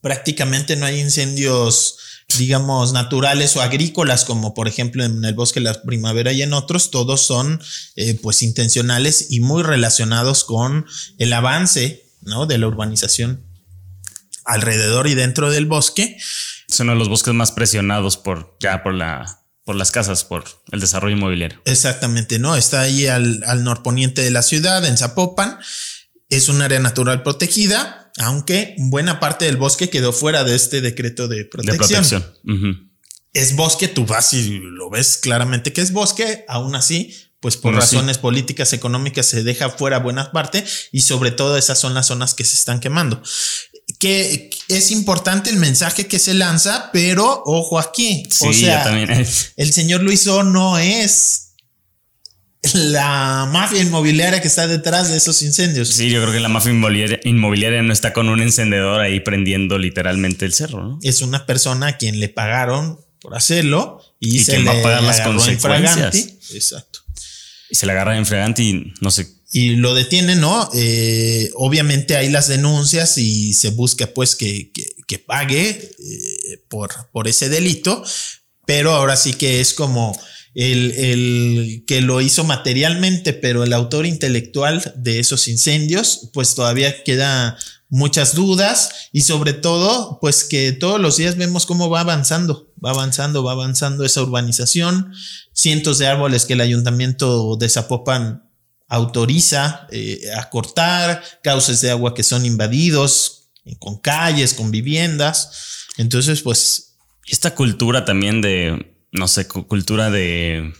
B: Prácticamente no hay incendios, digamos, naturales o agrícolas, como por ejemplo en el bosque de la primavera y en otros, todos son eh, pues intencionales y muy relacionados con el avance ¿no? de la urbanización alrededor y dentro del bosque.
A: Son uno de los bosques más presionados por ya por la por las casas, por el desarrollo inmobiliario.
B: Exactamente, ¿no? Está ahí al, norponiente de la ciudad, en Zapopan. Es un área natural protegida, aunque buena parte del bosque quedó fuera de este decreto de protección. De protección. Es bosque, tú vas y lo ves claramente que es bosque, aún así, pues por razones políticas, económicas se deja fuera buena parte y sobre todo esas son las zonas que se están quemando que es importante el mensaje que se lanza, pero ojo aquí. o sea, también. el señor Luiso no es la mafia inmobiliaria que está detrás de esos incendios.
A: Sí, yo creo que la mafia inmobiliaria, no está con un encendedor ahí prendiendo literalmente el cerro, ¿no?
B: Es una persona a quien le pagaron por hacerlo y, se le va a pagar las consecuencias.
A: Exacto. Y se le agarra en fregante y no sé
B: y lo detienen, ¿no? Eh, obviamente hay las denuncias y se busca pues que, que, pague eh, por, por ese delito, pero ahora sí que es como el, el, que lo hizo materialmente, pero el autor intelectual de esos incendios, pues todavía queda muchas dudas y sobre todo, pues que todos los días vemos cómo va avanzando, va avanzando, va avanzando esa urbanización, cientos de árboles que el ayuntamiento de Zapopan autoriza eh, a cortar cauces de agua que son invadidos con calles, con viviendas. Entonces, pues...
A: Esta cultura también de, no sé, cultura de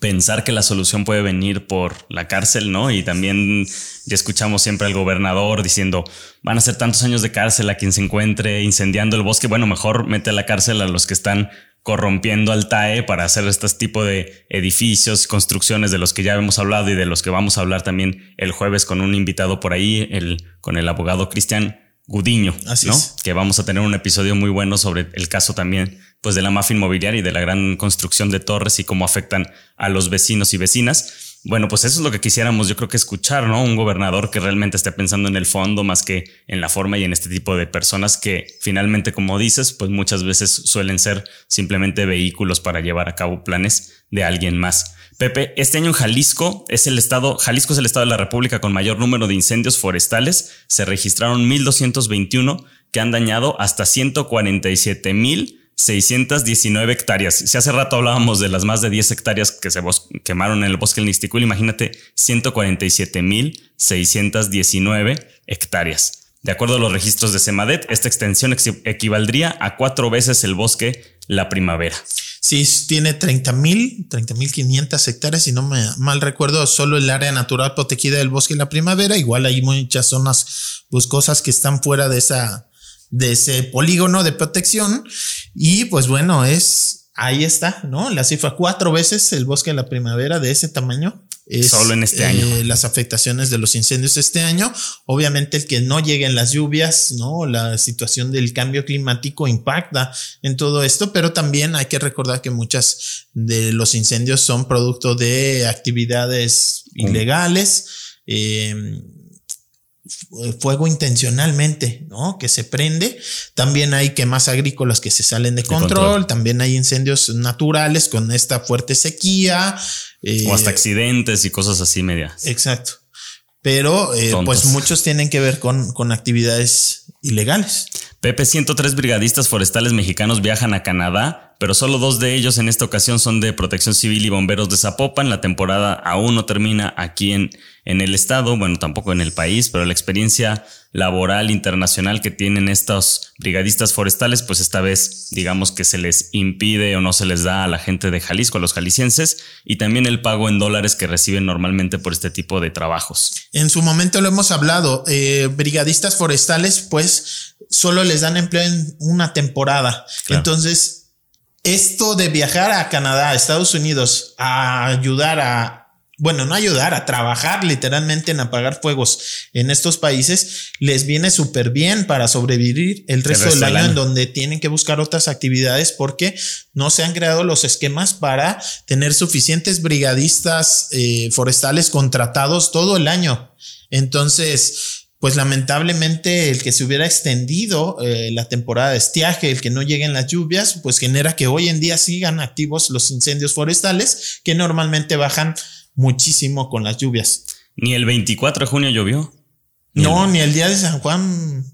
A: pensar que la solución puede venir por la cárcel, ¿no? Y también ya escuchamos siempre al gobernador diciendo, van a ser tantos años de cárcel a quien se encuentre incendiando el bosque, bueno, mejor mete a la cárcel a los que están corrompiendo al TAE para hacer este tipo de edificios, construcciones de los que ya hemos hablado y de los que vamos a hablar también el jueves con un invitado por ahí, el, con el abogado Cristian Gudiño, Así ¿no? Que vamos a tener un episodio muy bueno sobre el caso también, pues de la mafia inmobiliaria y de la gran construcción de torres y cómo afectan a los vecinos y vecinas. Bueno, pues eso es lo que quisiéramos, yo creo que escuchar, ¿no? Un gobernador que realmente esté pensando en el fondo más que en la forma y en este tipo de personas que finalmente, como dices, pues muchas veces suelen ser simplemente vehículos para llevar a cabo planes de alguien más. Pepe, este año en Jalisco es el estado, Jalisco es el estado de la República con mayor número de incendios forestales. Se registraron 1.221 que han dañado hasta 147 mil 619 hectáreas. Si hace rato hablábamos de las más de 10 hectáreas que se quemaron en el bosque del Nisticul, imagínate 147.619 hectáreas. De acuerdo a los registros de Semadet, esta extensión equivaldría a cuatro veces el bosque la primavera.
B: Sí, tiene 30.000, 30.500 hectáreas, si no me mal recuerdo, solo el área natural protegida del bosque la primavera. Igual hay muchas zonas boscosas que están fuera de esa, de ese polígono de protección. Y pues bueno, es ahí está, ¿no? La cifra cuatro veces el bosque de la primavera de ese tamaño.
A: Es, Solo en este año.
B: Eh, las afectaciones de los incendios este año. Obviamente el que no lleguen las lluvias, ¿no? La situación del cambio climático impacta en todo esto, pero también hay que recordar que muchas de los incendios son producto de actividades ilegales. Eh, fuego intencionalmente, ¿no? Que se prende. También hay quemas agrícolas que se salen de control. También hay incendios naturales con esta fuerte sequía.
A: o hasta eh, accidentes y cosas así medias.
B: Exacto. Pero eh, pues muchos tienen que ver con, con actividades ilegales.
A: Pepe, 103 brigadistas forestales mexicanos viajan a Canadá pero solo dos de ellos en esta ocasión son de Protección Civil y Bomberos de Zapopan. La temporada aún no termina aquí en, en el estado, bueno, tampoco en el país, pero la experiencia laboral internacional que tienen estos brigadistas forestales, pues esta vez digamos que se les impide o no se les da a la gente de Jalisco, a los jaliscienses, y también el pago en dólares que reciben normalmente por este tipo de trabajos.
B: En su momento lo hemos hablado, eh, brigadistas forestales, pues solo les dan empleo en una temporada. Entonces, esto de viajar a Canadá, a Estados Unidos, a ayudar a, bueno, no ayudar, a trabajar literalmente en apagar fuegos en estos países, les viene súper bien para sobrevivir el resto, del año, en donde tienen que buscar otras actividades porque no se han creado los esquemas para tener suficientes brigadistas eh, forestales contratados todo el año. Entonces, pues lamentablemente el que se hubiera extendido eh, la temporada de estiaje, el que no lleguen las lluvias, pues genera que hoy en día sigan activos los incendios forestales que normalmente bajan muchísimo con las lluvias.
A: Ni el 24 de junio llovió.
B: no, ni el día de San Juan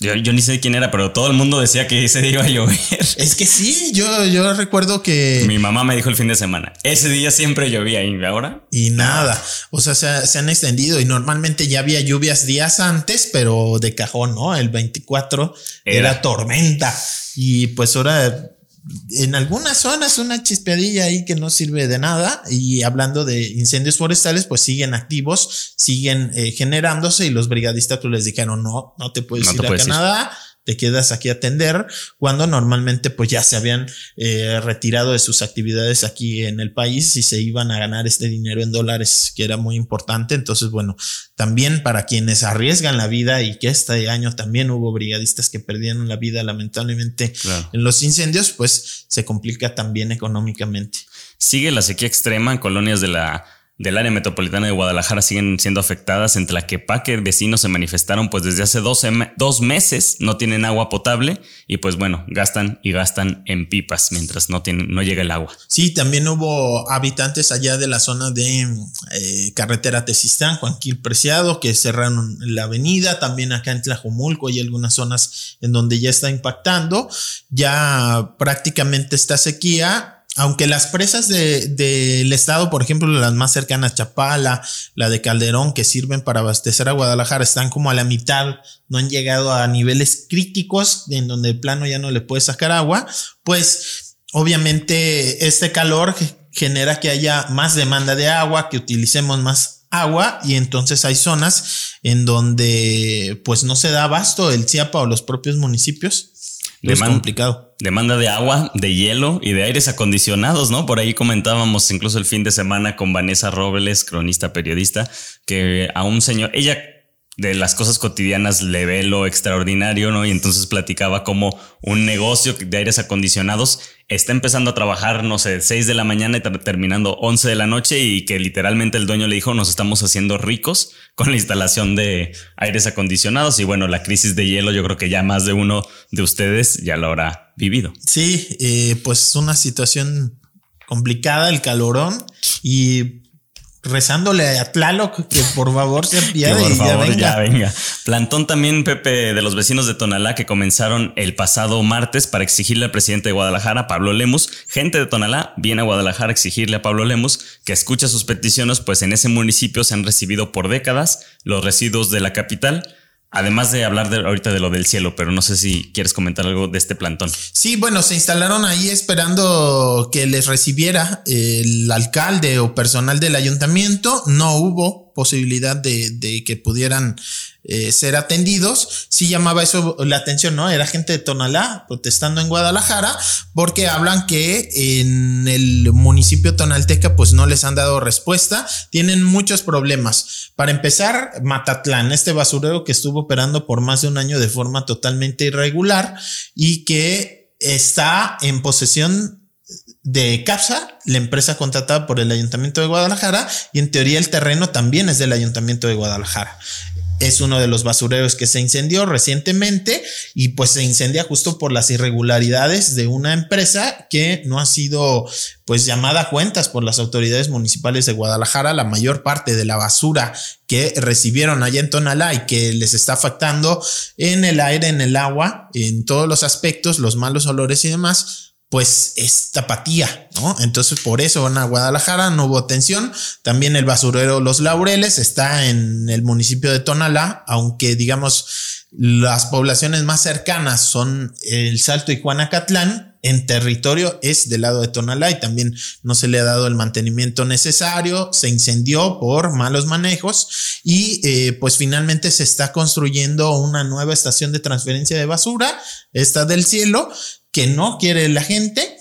A: yo, ni sé quién era, pero todo el mundo decía que ese día iba a llover.
B: Es que sí, yo, yo recuerdo que.
A: Mi mamá me dijo el fin de semana. Ese día siempre llovía y ahora.
B: Y nada. O sea, se, se han extendido y normalmente ya había lluvias días antes, pero de cajón, ¿no? El 24 era tormenta. Y pues ahora en algunas zonas una chispeadilla ahí que no sirve de nada y hablando de incendios forestales pues siguen activos, siguen eh, generándose y los brigadistas pues les dijeron no, no te puedes ir a Canadá te quedas aquí a atender, cuando normalmente pues ya se habían eh, retirado de sus actividades aquí en el país y se iban a ganar este dinero en dólares, que era muy importante. Entonces, bueno, también para quienes arriesgan la vida y que este año también hubo brigadistas que perdieron la vida lamentablemente en los incendios, pues se complica también económicamente.
A: Sigue la sequía extrema en colonias de la del área metropolitana de Guadalajara siguen siendo afectadas. En Tlaquepaque, vecinos se manifestaron, pues desde hace dos, meses no tienen agua potable y pues bueno, gastan y gastan en pipas mientras no, tienen, no llega el agua.
B: Sí, también hubo habitantes allá de la zona de eh, carretera Tesistán, Juanquil Preciado, que cerraron la avenida. También acá en Tlajumulco hay algunas zonas en donde ya está impactando. Ya prácticamente esta sequía aunque las presas del estado, por ejemplo, las más cercanas, Chapala, la de Calderón, que sirven para abastecer a Guadalajara, están como a la mitad, no han llegado a niveles críticos en donde el plano ya no le puede sacar agua, pues obviamente este calor genera que haya más demanda de agua, que utilicemos más agua y entonces hay zonas en donde pues no se da abasto el CIAPA o los propios municipios. Es complicado
A: demanda de agua, de hielo y de aires acondicionados, ¿no? Por ahí comentábamos incluso el fin de semana con Vanessa Robles, cronista periodista, que a un señor, ella de las cosas cotidianas le ve lo extraordinario, ¿no? Y entonces platicaba como un negocio de aires acondicionados está empezando a trabajar, no sé, 6 de la mañana y terminando 11 de la noche y que literalmente el dueño le dijo, nos estamos haciendo ricos con la instalación de aires acondicionados. Y bueno, la crisis de hielo yo creo que ya más de uno de ustedes ya lo habrá vivido.
B: Sí, eh, pues una situación complicada, el calorón y rezándole a Tlaloc que por favor se apiade
A: por favor, ya venga. Plantón también, Pepe, de los vecinos de Tonalá que comenzaron el pasado martes para exigirle al presidente de Guadalajara, Pablo Lemus. Gente de Tonalá viene a Guadalajara a exigirle a Pablo Lemus que escuche sus peticiones, pues en ese municipio se han recibido por décadas los residuos de la capital Además de hablar de, ahorita de lo del cielo, pero no sé si quieres comentar algo de este plantón.
B: Sí, bueno, se instalaron ahí esperando que les recibiera el alcalde o personal del ayuntamiento. No hubo posibilidad de, que pudieran eh, ser atendidos. Sí llamaba eso la atención, ¿no? Era gente de Tonalá protestando en Guadalajara porque hablan que en el municipio tonalteca pues no les han dado respuesta. Tienen muchos problemas. Para empezar, Matatlán, este basurero que estuvo operando por más de un año de forma totalmente irregular y que está en posesión de CAPSA, la empresa contratada por el Ayuntamiento de Guadalajara, y en teoría el terreno también es del Ayuntamiento de Guadalajara es uno de los basureros que se incendió recientemente y pues se incendia justo por las irregularidades de una empresa que no ha sido pues llamada a cuentas por las autoridades municipales de Guadalajara. La mayor parte de la basura que recibieron allá en Tonalá y que les está afectando en el aire, en el agua, en todos los aspectos, los malos olores y demás, pues es tapatía, ¿no? Entonces por eso van a Guadalajara, no hubo atención. También el basurero Los Laureles está en el municipio de Tonalá, aunque digamos las poblaciones más cercanas son el Salto y Juanacatlán, en territorio es del lado de Tonalá y también no se le ha dado el mantenimiento necesario, se incendió por malos manejos y eh, pues finalmente se está construyendo una nueva estación de transferencia de basura, esta del cielo, que no quiere la gente,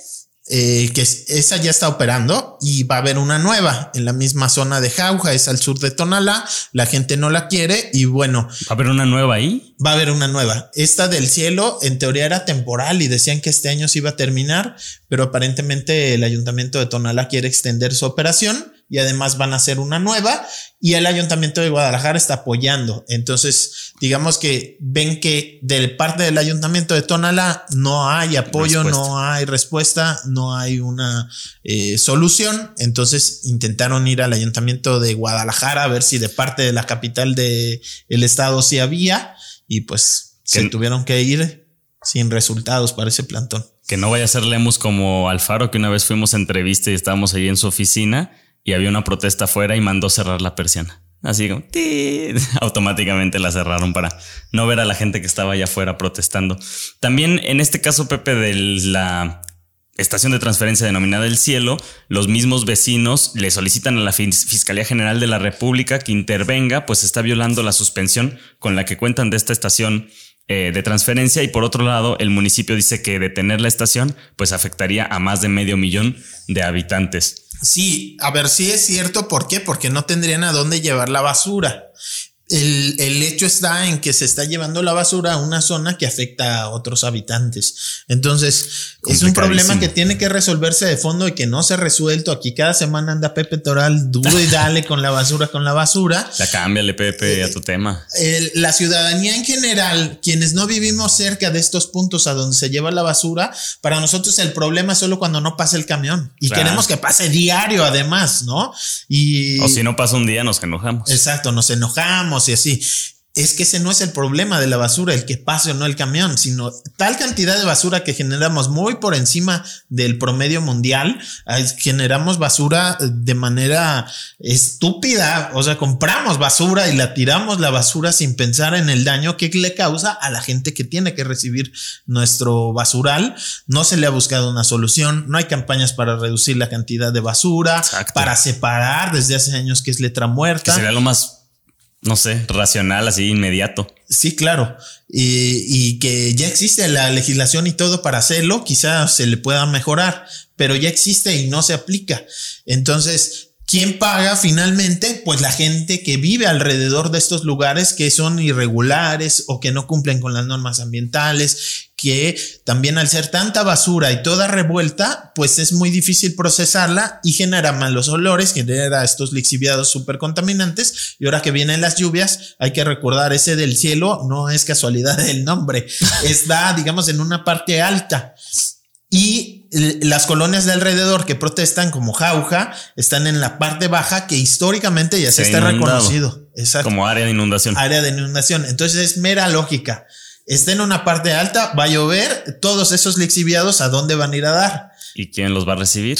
B: eh, que esa ya está operando y va a haber una nueva en la misma zona de Jauja, es al sur de Tonalá, la gente no la quiere y bueno.
A: ¿Va a haber una nueva ahí?
B: Va a haber una nueva. Esta del cielo en teoría era temporal y decían que este año se iba a terminar, pero aparentemente el ayuntamiento de Tonalá quiere extender su operación y además van a hacer una nueva y el ayuntamiento de Guadalajara está apoyando. Entonces, digamos que ven que de parte del ayuntamiento de Tonalá no hay apoyo, no hay respuesta, no hay una eh, solución. Entonces intentaron ir al ayuntamiento de Guadalajara a ver si de parte de la capital del el estado sí había y pues se tuvieron que ir sin resultados para ese plantón.
A: Que no vaya a ser Lemus como Alfaro, que una vez fuimos a entrevista y estábamos ahí en su oficina y había una protesta afuera y mandó cerrar la persiana. Así como automáticamente la cerraron para no ver a la gente que estaba allá afuera protestando. También en este caso, Pepe, de la estación de transferencia denominada El Cielo, los mismos vecinos le solicitan a la Fiscalía General de la República que intervenga, pues está violando la suspensión con la que cuentan de esta estación eh, de transferencia y por otro lado el municipio dice que detener la estación pues afectaría a más de medio millón de habitantes.
B: Sí, a ver si es cierto. ¿Por qué? Porque no tendrían a dónde llevar la basura. El, hecho está en que se está llevando la basura a una zona que afecta a otros habitantes. Entonces, es un problema que tiene que resolverse de fondo y que no se ha resuelto. Aquí cada semana anda Pepe Toral duro y dale con la basura, con la basura.
A: Ya cámbiale, Pepe, a tu tema.
B: la ciudadanía en general, quienes no vivimos cerca de estos puntos a donde se lleva la basura, para nosotros el problema es solo cuando no pasa el camión. Y queremos que pase diario, además, ¿no? Y.
A: O si no pasa un día, nos enojamos.
B: Exacto, nos enojamos y así. Es que ese no es el problema de la basura, el que pase o no el camión, sino tal cantidad de basura que generamos muy por encima del promedio mundial. Generamos basura de manera estúpida. O sea, compramos basura y la tiramos la basura sin pensar en el daño que le causa a la gente que tiene que recibir nuestro basural. No se le ha buscado una solución. No hay campañas para reducir la cantidad de basura, para separar desde hace años que es letra muerta.
A: Que sería lo más no sé, racional, así inmediato.
B: Sí, claro. Y, que ya existe la legislación y todo para hacerlo, quizás se le pueda mejorar, pero ya existe y no se aplica. Entonces, ¿Quién paga finalmente? Pues la gente que vive alrededor de estos lugares que son irregulares o que no cumplen con las normas ambientales, que también al ser tanta basura y toda revuelta, pues es muy difícil procesarla y genera malos olores, genera estos lixiviados súper contaminantes. Y ahora que vienen las lluvias, hay que recordar ese del cielo, no es casualidad del nombre, está, digamos, en una parte alta. Y las colonias de alrededor que protestan como Jauja están en la parte baja que históricamente ya se, está reconocido.
A: Como área de inundación.
B: Área de inundación. Entonces es mera lógica. Está en una parte alta, va a llover, todos esos lixiviados a dónde van a ir a dar.
A: ¿Y quién los va a recibir?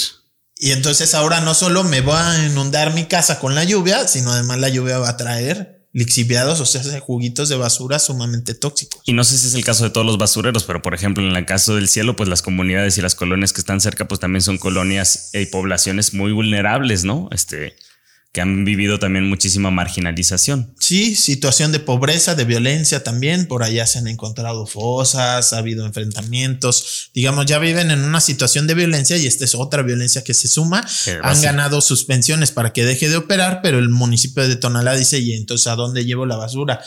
B: Y entonces ahora no solo me va a inundar mi casa con la lluvia, sino además la lluvia va a traer lixiviados, o sea, juguitos de basura sumamente tóxicos.
A: Y no sé si es el caso de todos los basureros, pero por ejemplo, en el caso del cielo, pues las comunidades y las colonias que están cerca, pues también son colonias y poblaciones muy vulnerables, ¿no? Este, que han vivido también muchísima marginalización.
B: Sí, situación de pobreza, de violencia también. Por allá se han encontrado fosas, ha habido enfrentamientos. Digamos, ya viven en una situación de violencia y esta es otra violencia que se suma. han ganado suspensiones para que deje de operar, pero el municipio de Tonalá dice, ¿y entonces a dónde llevo la basura?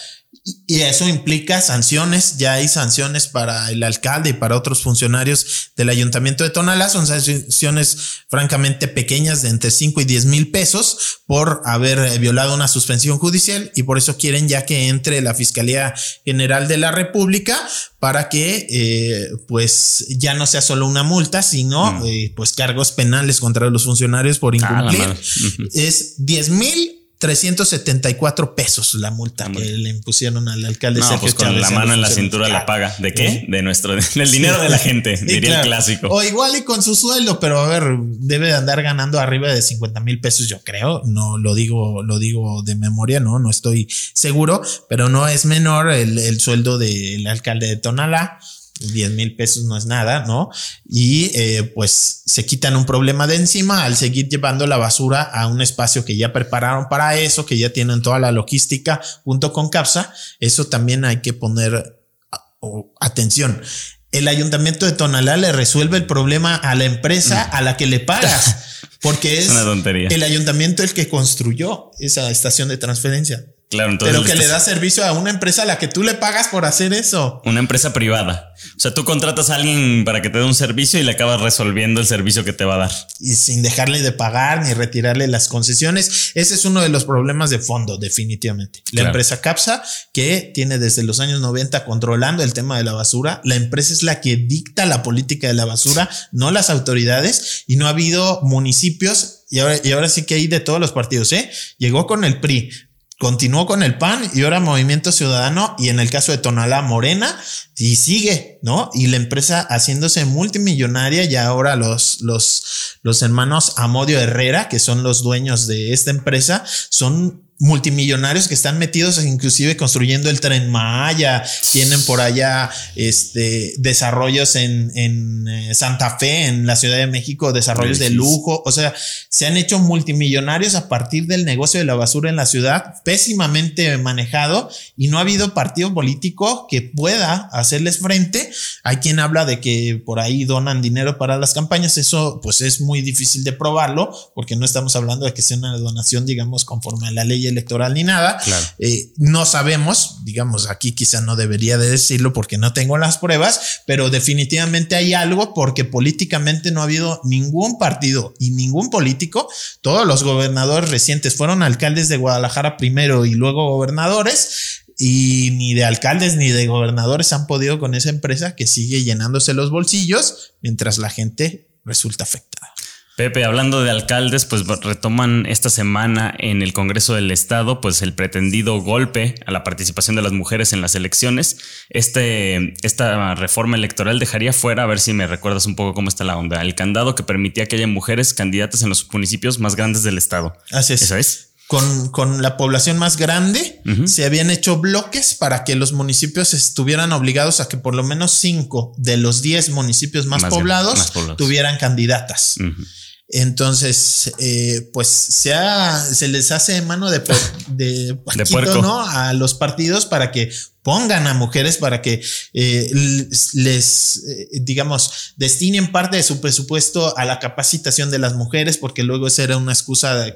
B: Y eso implica sanciones, ya hay sanciones para el alcalde y para otros funcionarios del ayuntamiento de Tonalá, son sanciones francamente pequeñas de entre 5 y 10 mil pesos por haber eh, violado una suspensión judicial. Y por eso quieren ya que entre la Fiscalía General de la República para que eh, pues ya no sea solo una multa, sino mm. eh, pues cargos penales contra los funcionarios por ah, incumplir. es 10 mil 374 pesos la multa que le impusieron al alcalde
A: no, pues con la mano en la cintura la paga. ¿De qué? De nuestro, del dinero de la gente, diría el clásico.
B: O igual y con su sueldo, pero a ver, debe de andar ganando arriba de 50 mil pesos, yo creo. No lo digo, lo digo de memoria, no, no estoy seguro, pero no es menor el, el sueldo del alcalde de Tonalá. 10 mil pesos no es nada, ¿no? Y eh, pues se quitan un problema de encima al seguir llevando la basura a un espacio que ya prepararon para eso, que ya tienen toda la logística junto con CAPSA. Eso también hay que poner atención. El ayuntamiento de Tonalá le resuelve el problema a la empresa mm. a la que le pagas, porque es el ayuntamiento el que construyó esa estación de transferencia. Pero que le da servicio a una empresa a la que tú le pagas por hacer eso.
A: Una empresa privada. O sea, tú contratas a alguien para que te dé un servicio y le acabas resolviendo el servicio que te va a dar.
B: Y sin dejarle de pagar ni retirarle las concesiones. Ese es uno de los problemas de fondo, definitivamente. La empresa CAPSA, que tiene desde los años 90 controlando el tema de la basura. La empresa es la que dicta la política de la basura, no las autoridades. Y no ha habido municipios y ahora, y ahora sí que hay de todos los partidos, ¿eh? Llegó con el PRI, continuó con el PAN y ahora Movimiento Ciudadano y en el caso de Tonalá Morena y sigue, ¿no? Y la empresa haciéndose multimillonaria y ahora los, los, los hermanos Amodio Herrera, que son los dueños de esta empresa, son multimillonarios que están metidos inclusive construyendo el tren Maya, tienen por allá este, desarrollos en, en eh, Santa Fe, en la Ciudad de México, desarrollos de lujo, o sea, se han hecho multimillonarios a partir del negocio de la basura en la ciudad, pésimamente manejado y no ha habido partido político que pueda hacerles frente. Hay quien habla de que por ahí donan dinero para las campañas, eso pues es muy difícil de probarlo porque no estamos hablando de que sea una donación, digamos, conforme a la ley electoral ni nada. Eh, no sabemos, digamos, aquí quizá no debería de decirlo porque no tengo las pruebas, pero definitivamente hay algo porque políticamente no ha habido ningún partido y ningún político. Todos los gobernadores recientes fueron alcaldes de Guadalajara primero y luego gobernadores y ni de alcaldes ni de gobernadores han podido con esa empresa que sigue llenándose los bolsillos mientras la gente resulta afectada.
A: Pepe, hablando de alcaldes, pues retoman esta semana en el Congreso del Estado, pues el pretendido golpe a la participación de las mujeres en las elecciones. Este, esta reforma electoral dejaría fuera, a ver si me recuerdas un poco cómo está la onda, el candado que permitía que haya mujeres candidatas en los municipios más grandes del Estado.
B: Así es.
A: ¿Eso es?
B: Con, con, la población más grande, se habían hecho bloques para que los municipios estuvieran obligados a que por lo menos cinco de los diez municipios más, poblados, tuvieran candidatas. Entonces, eh, pues se, se les hace mano de, de, ¿no? A los partidos para que pongan a mujeres para que eh, les, eh, digamos, destinen parte de su presupuesto a la capacitación de las mujeres, porque luego esa era una excusa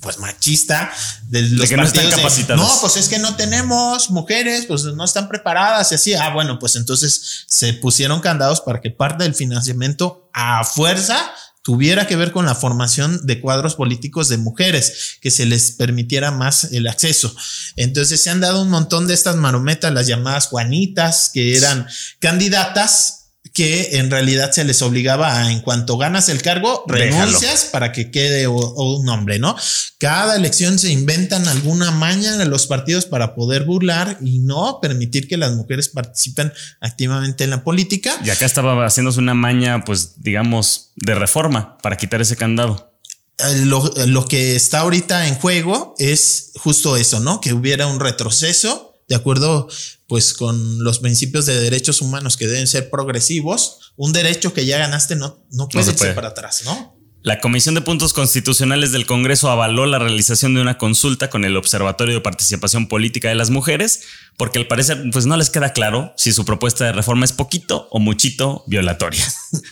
B: pues machista de los
A: que no están capacitados.
B: no, pues es que no tenemos mujeres, pues no están preparadas y así. Ah, bueno, pues entonces se pusieron candados para que parte del financiamiento a fuerza tuviera que ver con la formación de cuadros políticos de mujeres, que se les permitiera más el acceso. Entonces se han dado un montón de estas marometas, las llamadas Juanitas, que eran candidatas que en realidad se les obligaba a en cuanto ganas el cargo, renuncias para que quede un hombre, ¿no? Cada elección se inventan alguna maña en los partidos para poder burlar y no permitir que las mujeres participen activamente en la política.
A: Y acá estaba haciéndose una maña, pues digamos, de reforma para quitar ese candado.
B: Eh, lo, lo que está ahorita en juego es justo eso, ¿no? Que hubiera un retroceso de acuerdo pues con los principios de derechos humanos que deben ser progresivos, un derecho que ya ganaste no, no puede irse para atrás, ¿no?
A: La Comisión de Puntos Constitucionales del Congreso avaló la realización de una consulta con el Observatorio de Participación Política de las Mujeres, porque al parecer pues no les queda claro si su propuesta de reforma es poquito o muchito violatoria.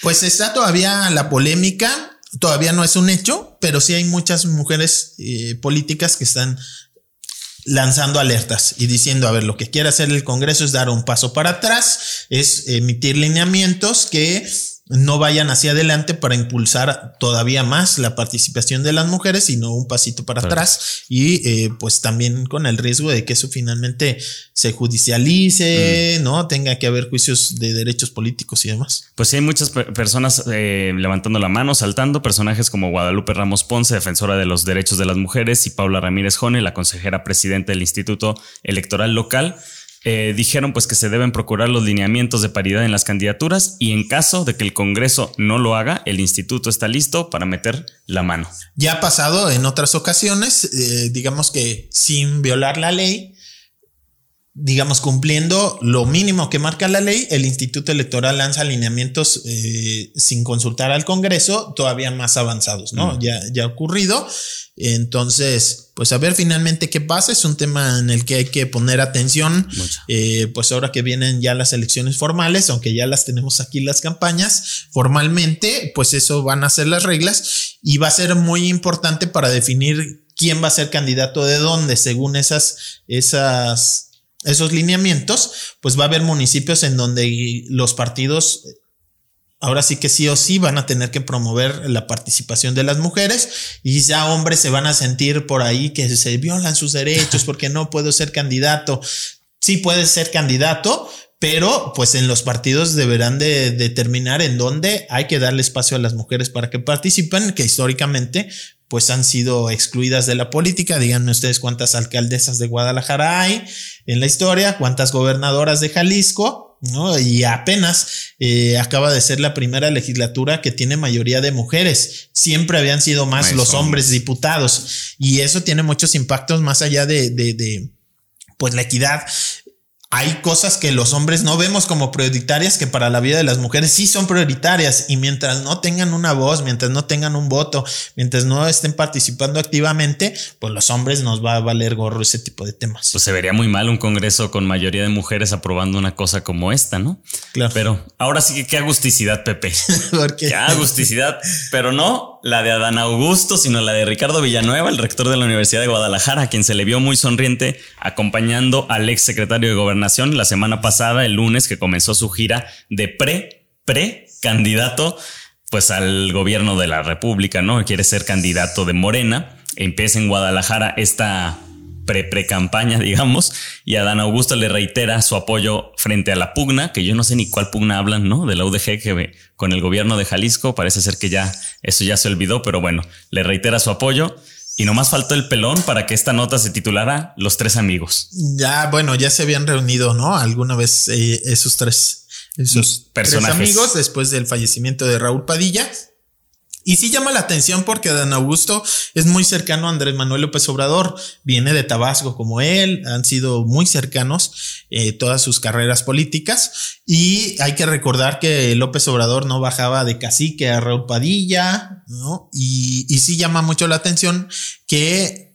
B: Pues está todavía la polémica, todavía no es un hecho, pero sí hay muchas mujeres eh, políticas que están lanzando alertas y diciendo, a ver, lo que quiere hacer el Congreso es dar un paso para atrás, es emitir lineamientos que no vayan hacia adelante para impulsar todavía más la participación de las mujeres, sino un pasito para atrás y eh, pues también con el riesgo de que eso finalmente se judicialice, mm. ¿no? Tenga que haber juicios de derechos políticos y demás.
A: Pues sí, hay muchas personas eh, levantando la mano, saltando, personajes como Guadalupe Ramos Ponce, defensora de los derechos de las mujeres, y Paula Ramírez Jone, la consejera presidenta del Instituto Electoral Local eh, dijeron pues que se deben procurar los lineamientos de paridad en las candidaturas y en caso de que el Congreso no lo haga, el instituto está listo para meter la mano.
B: Ya ha pasado en otras ocasiones, eh, digamos que sin violar la ley, digamos, cumpliendo lo mínimo que marca la ley, el Instituto Electoral lanza alineamientos eh, sin consultar al Congreso, todavía más avanzados, ¿no? Mm. Ya, ya ha ocurrido. Entonces, pues a ver finalmente qué pasa. Es un tema en el que hay que poner atención. Eh, pues ahora que vienen ya las elecciones formales, aunque ya las tenemos aquí las campañas, formalmente, pues eso van a ser las reglas y va a ser muy importante para definir quién va a ser candidato de dónde, según esas, esas esos lineamientos, pues va a haber municipios en donde los partidos ahora sí que sí o sí van a tener que promover la participación de las mujeres y ya hombres se van a sentir por ahí que se violan sus derechos porque no puedo ser candidato. Sí puedes ser candidato, pero pues en los partidos deberán de determinar en dónde hay que darle espacio a las mujeres para que participen, que históricamente pues han sido excluidas de la política. Díganme ustedes cuántas alcaldesas de Guadalajara hay en la historia, cuántas gobernadoras de Jalisco, ¿no? Y apenas eh, acaba de ser la primera legislatura que tiene mayoría de mujeres. Siempre habían sido más los hombres diputados. Y eso tiene muchos impactos más allá de, de, de pues la equidad hay cosas que los hombres no vemos como prioritarias que para la vida de las mujeres sí son prioritarias y mientras no tengan una voz, mientras no tengan un voto, mientras no estén participando activamente, pues los hombres nos va a valer gorro ese tipo de temas.
A: Pues se vería muy mal un congreso con mayoría de mujeres aprobando una cosa como esta, ¿no?
B: Claro.
A: Pero ahora sí que qué agusticidad, Pepe.
B: Porque qué
A: agusticidad, pero no la de Adán Augusto, sino la de Ricardo Villanueva, el rector de la Universidad de Guadalajara, a quien se le vio muy sonriente acompañando al ex secretario de Gobernación la semana pasada, el lunes, que comenzó su gira de pre, pre candidato pues al gobierno de la República, ¿no? Quiere ser candidato de Morena. Empieza en Guadalajara esta pre-pre-campaña, digamos, y Adán Augusto le reitera su apoyo frente a la pugna, que yo no sé ni cuál pugna hablan, ¿no? De la UDG que con el gobierno de Jalisco, parece ser que ya eso ya se olvidó, pero bueno, le reitera su apoyo y nomás faltó el pelón para que esta nota se titulara Los tres amigos.
B: Ya, bueno, ya se habían reunido, ¿no? Alguna vez eh, esos tres, esos Personajes. tres amigos después del fallecimiento de Raúl Padilla. Y sí llama la atención porque Dan Augusto es muy cercano a Andrés Manuel López Obrador, viene de Tabasco como él, han sido muy cercanos eh, todas sus carreras políticas y hay que recordar que López Obrador no bajaba de cacique a Raúl Padilla, ¿no? Y, y sí llama mucho la atención que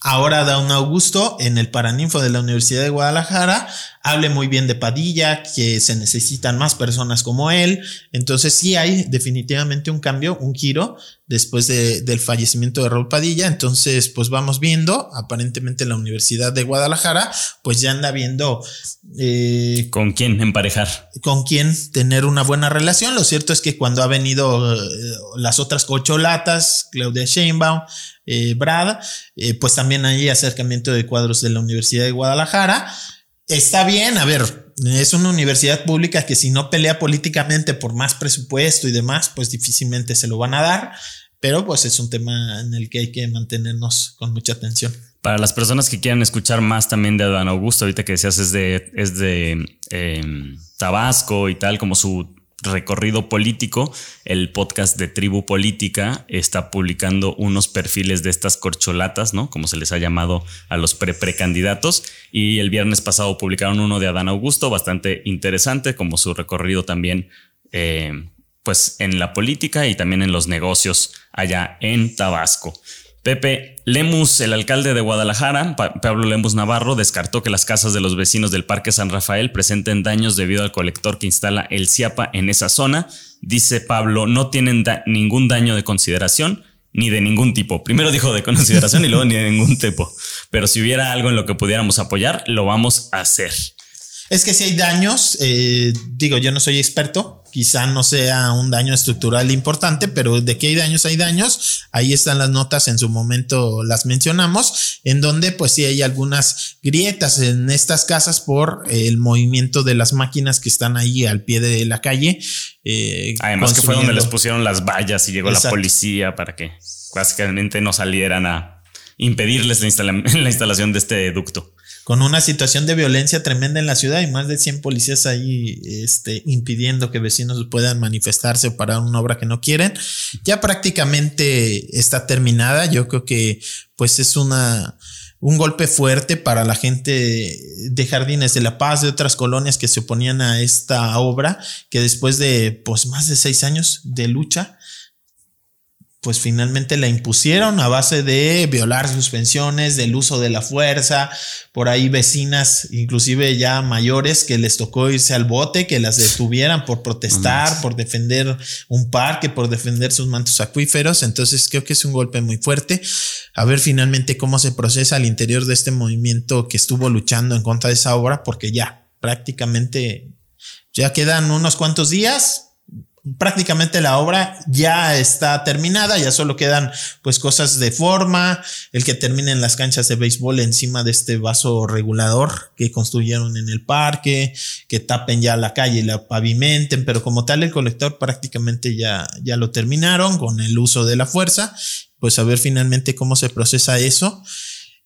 B: Ahora da un Augusto en el Paraninfo de la Universidad de Guadalajara hable muy bien de Padilla, que se necesitan más personas como él. Entonces sí hay definitivamente un cambio, un giro después del fallecimiento de Raúl Padilla. Entonces pues vamos viendo, aparentemente la Universidad de Guadalajara pues ya anda viendo...
A: Eh, ¿Con quién emparejar?
B: Con quién tener una buena relación. Lo cierto es que cuando ha venido eh, las otras cocholatas, Claudia Sheinbaum, eh, Brad, eh, pues también hay acercamiento de cuadros de la Universidad de Guadalajara. Está bien, a ver, es una universidad pública que si no pelea políticamente por más presupuesto y demás, pues difícilmente se lo van a dar, pero pues es un tema en el que hay que mantenernos con mucha atención.
A: Para las personas que quieran escuchar más también de Adán Augusto, ahorita que decías es de, es de em, Tabasco y tal, como su recorrido político, el podcast de Tribu Política está publicando unos perfiles de estas corcholatas, ¿no? Como se les ha llamado a los pre-precandidatos. Y el viernes pasado publicaron uno de Adán Augusto, bastante interesante, como su recorrido también, eh, pues en la política y también en los negocios allá en Tabasco. Pepe Lemus, el alcalde de Guadalajara, Pablo Lemus Navarro, descartó que las casas de los vecinos del Parque San Rafael presenten daños debido al colector que instala el CIAPA en esa zona. Dice Pablo, no tienen ningún daño de consideración ni de ningún tipo. Primero dijo de consideración y luego ni de ningún tipo. Pero si hubiera algo en lo que pudiéramos apoyar, lo vamos a hacer.
B: Es que si hay daños, eh, digo, yo no soy experto, quizá no sea un daño estructural importante, pero de que hay daños, hay daños. Ahí están las notas, en su momento las mencionamos, en donde pues sí hay algunas grietas en estas casas por el movimiento de las máquinas que están ahí al pie de la calle.
A: Eh, Además que fue donde les pusieron las vallas y llegó la policía para que básicamente no salieran a impedirles la instalación de este ducto
B: con una situación de violencia tremenda en la ciudad y más de 100 policías ahí este, impidiendo que vecinos puedan manifestarse o parar una obra que no quieren. Ya prácticamente está terminada. Yo creo que pues es una un golpe fuerte para la gente de Jardines de la Paz, de otras colonias que se oponían a esta obra, que después de pues más de seis años de lucha, pues finalmente la impusieron a base de violar suspensiones, del uso de la fuerza, por ahí vecinas, inclusive ya mayores, que les tocó irse al bote, que las detuvieran por protestar, por defender un parque, por defender sus mantos acuíferos. Entonces creo que es un golpe muy fuerte. A ver finalmente cómo se procesa al interior de este movimiento que estuvo luchando en contra de esa obra, porque ya prácticamente ya quedan unos cuantos días prácticamente la obra ya está terminada, ya solo quedan pues cosas de forma, el que terminen las canchas de béisbol encima de este vaso regulador que construyeron en el parque, que tapen ya la calle y la pavimenten, pero como tal el colector prácticamente ya, ya lo terminaron con el uso de la fuerza, pues a ver finalmente cómo se procesa eso.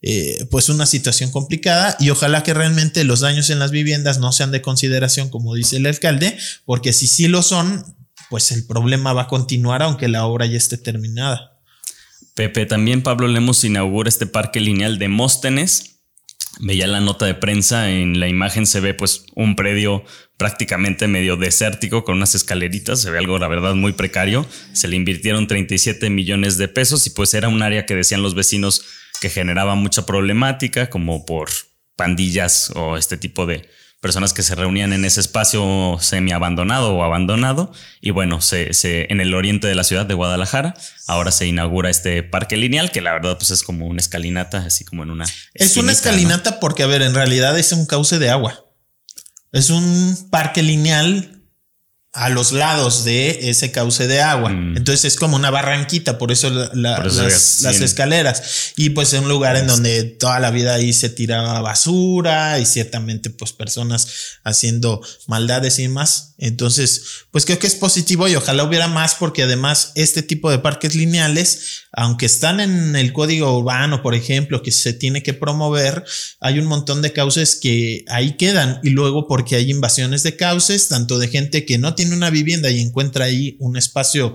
B: Eh, pues una situación complicada y ojalá que realmente los daños en las viviendas no sean de consideración como dice el alcalde porque si sí lo son pues el problema va a continuar aunque la obra ya esté terminada.
A: Pepe, también Pablo Lemos inaugura este parque lineal de Móstenes. Veía la nota de prensa, en la imagen se ve pues un predio prácticamente medio desértico con unas escaleritas, se ve algo la verdad muy precario. Se le invirtieron 37 millones de pesos y pues era un área que decían los vecinos que generaba mucha problemática como por pandillas o este tipo de, personas que se reunían en ese espacio semi abandonado o abandonado. Y bueno, se, se, en el oriente de la ciudad de Guadalajara, ahora se inaugura este parque lineal, que la verdad pues es como una escalinata, así como en una...
B: Es una escalinata porque, a ver, en realidad es un cauce de agua. Es un parque lineal a los lados de ese cauce de agua. Mm. Entonces es como una barranquita, por eso, las, escaleras. Y pues es un lugar en donde toda la vida ahí se tiraba basura y ciertamente pues personas haciendo maldades y más. Entonces, pues creo que es positivo y ojalá hubiera más porque además este tipo de parques lineales, aunque están en el código urbano, por ejemplo, que se tiene que promover, hay un montón de cauces que ahí quedan. Y luego porque hay invasiones de cauces, tanto de gente que no tiene una vivienda y encuentra ahí un espacio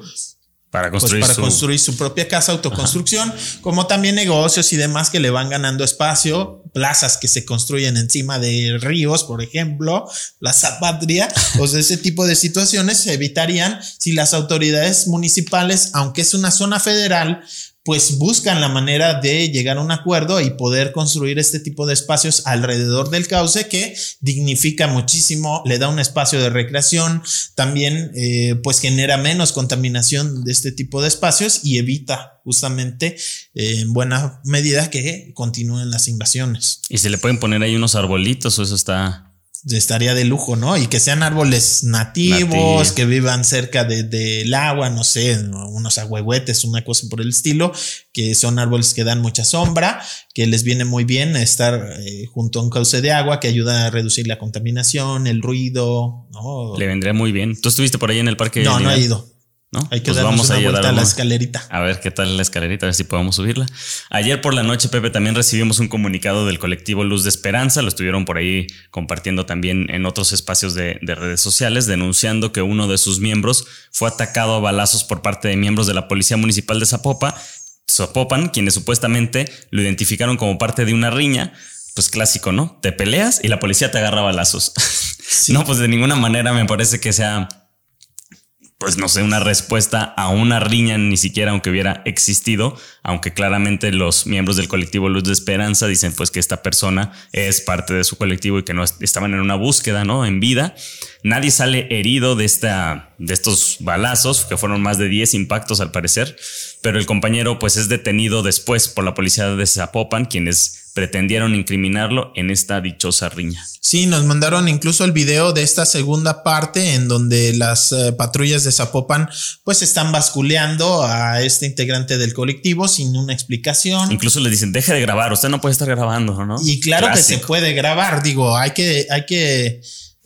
A: para pues, construir,
B: para
A: su...
B: construir su propia casa, autoconstrucción, como también negocios y demás que le van ganando espacio, plazas que se construyen encima de ríos, por ejemplo, la Zapatria, pues ese tipo de situaciones se evitarían si las autoridades municipales, aunque es una zona federal, pues buscan la manera de llegar a un acuerdo y poder construir este tipo de espacios alrededor del cauce que dignifica muchísimo, le da un espacio de recreación, también eh, pues genera menos contaminación de este tipo de espacios y evita justamente eh, en buena medida que continúen las invasiones.
A: Y se le pueden poner ahí unos arbolitos o eso está
B: estaría de lujo, ¿no? Y que sean árboles nativos, que vivan cerca del de, agua, no sé, unos agüehuetes, una cosa por el estilo, que son árboles que dan mucha sombra, que les viene muy bien estar eh, junto a un cauce de agua que ayuda a reducir la contaminación, el ruido, ¿no?
A: Le vendría muy bien. ¿Tú estuviste por ahí en el parque?
B: No, no he ido. Hay que pues vamos a, dar la escalerita.
A: A ver qué tal la escalerita, a ver si podemos subirla. Ayer por la noche, Pepe, también recibimos un comunicado del colectivo Luz de Esperanza. Lo estuvieron por ahí compartiendo también en otros espacios de, redes sociales, denunciando que uno de sus miembros fue atacado a balazos por parte de miembros de la Policía Municipal de Zapopan, Zapopan, quienes supuestamente lo identificaron como parte de una riña. Pues clásico, ¿no? Te peleas y la policía te agarra balazos. no, pues de ninguna manera me parece que sea pues no sé, una respuesta a una riña, ni siquiera aunque hubiera existido, aunque claramente los miembros del colectivo Luz de Esperanza dicen pues que esta persona es parte de su colectivo y que no estaban en una búsqueda, ¿no? En vida. Nadie sale herido de, esta, de estos balazos, que fueron más de 10 impactos al parecer, pero el compañero pues es detenido después por la policía de Zapopan, quienes pretendieron incriminarlo en esta dichosa riña.
B: Sí, nos mandaron incluso el video de esta segunda parte en donde las eh, patrullas de Zapopan pues están basculeando a este integrante del colectivo sin una explicación.
A: Incluso le dicen, deje de grabar, usted no puede estar grabando, ¿no?
B: Y claro que se puede grabar, digo, hay que, hay que,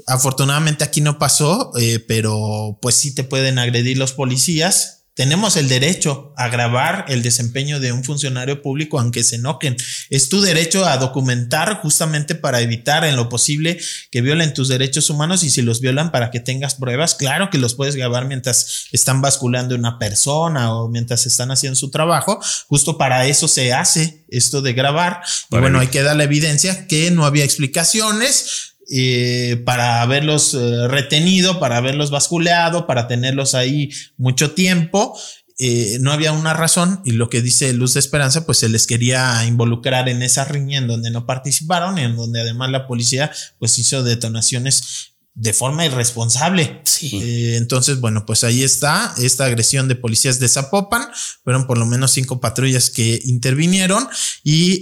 B: afortunadamente aquí no pasó, eh, pero pues sí te pueden agredir los policías tenemos el derecho a grabar el desempeño de un funcionario público aunque se enoquen. Es tu derecho a documentar justamente para evitar en lo posible que violen tus derechos humanos y si los violan para que tengas pruebas, claro que los puedes grabar mientras están basculando una persona o mientras están haciendo su trabajo. Justo para eso se hace esto de grabar. y bueno, hay que dar la evidencia que no había explicaciones eh, para haberlos eh, retenido, para haberlos basculeado, para tenerlos ahí mucho tiempo. Eh, no había una razón y lo que dice Luz de Esperanza, pues se les quería involucrar en esa riña en donde no participaron y en donde además la policía pues hizo detonaciones de forma irresponsable. Sí. entonces, bueno, pues ahí está esta agresión de policías de Zapopan. Fueron por lo menos cinco patrullas que intervinieron y,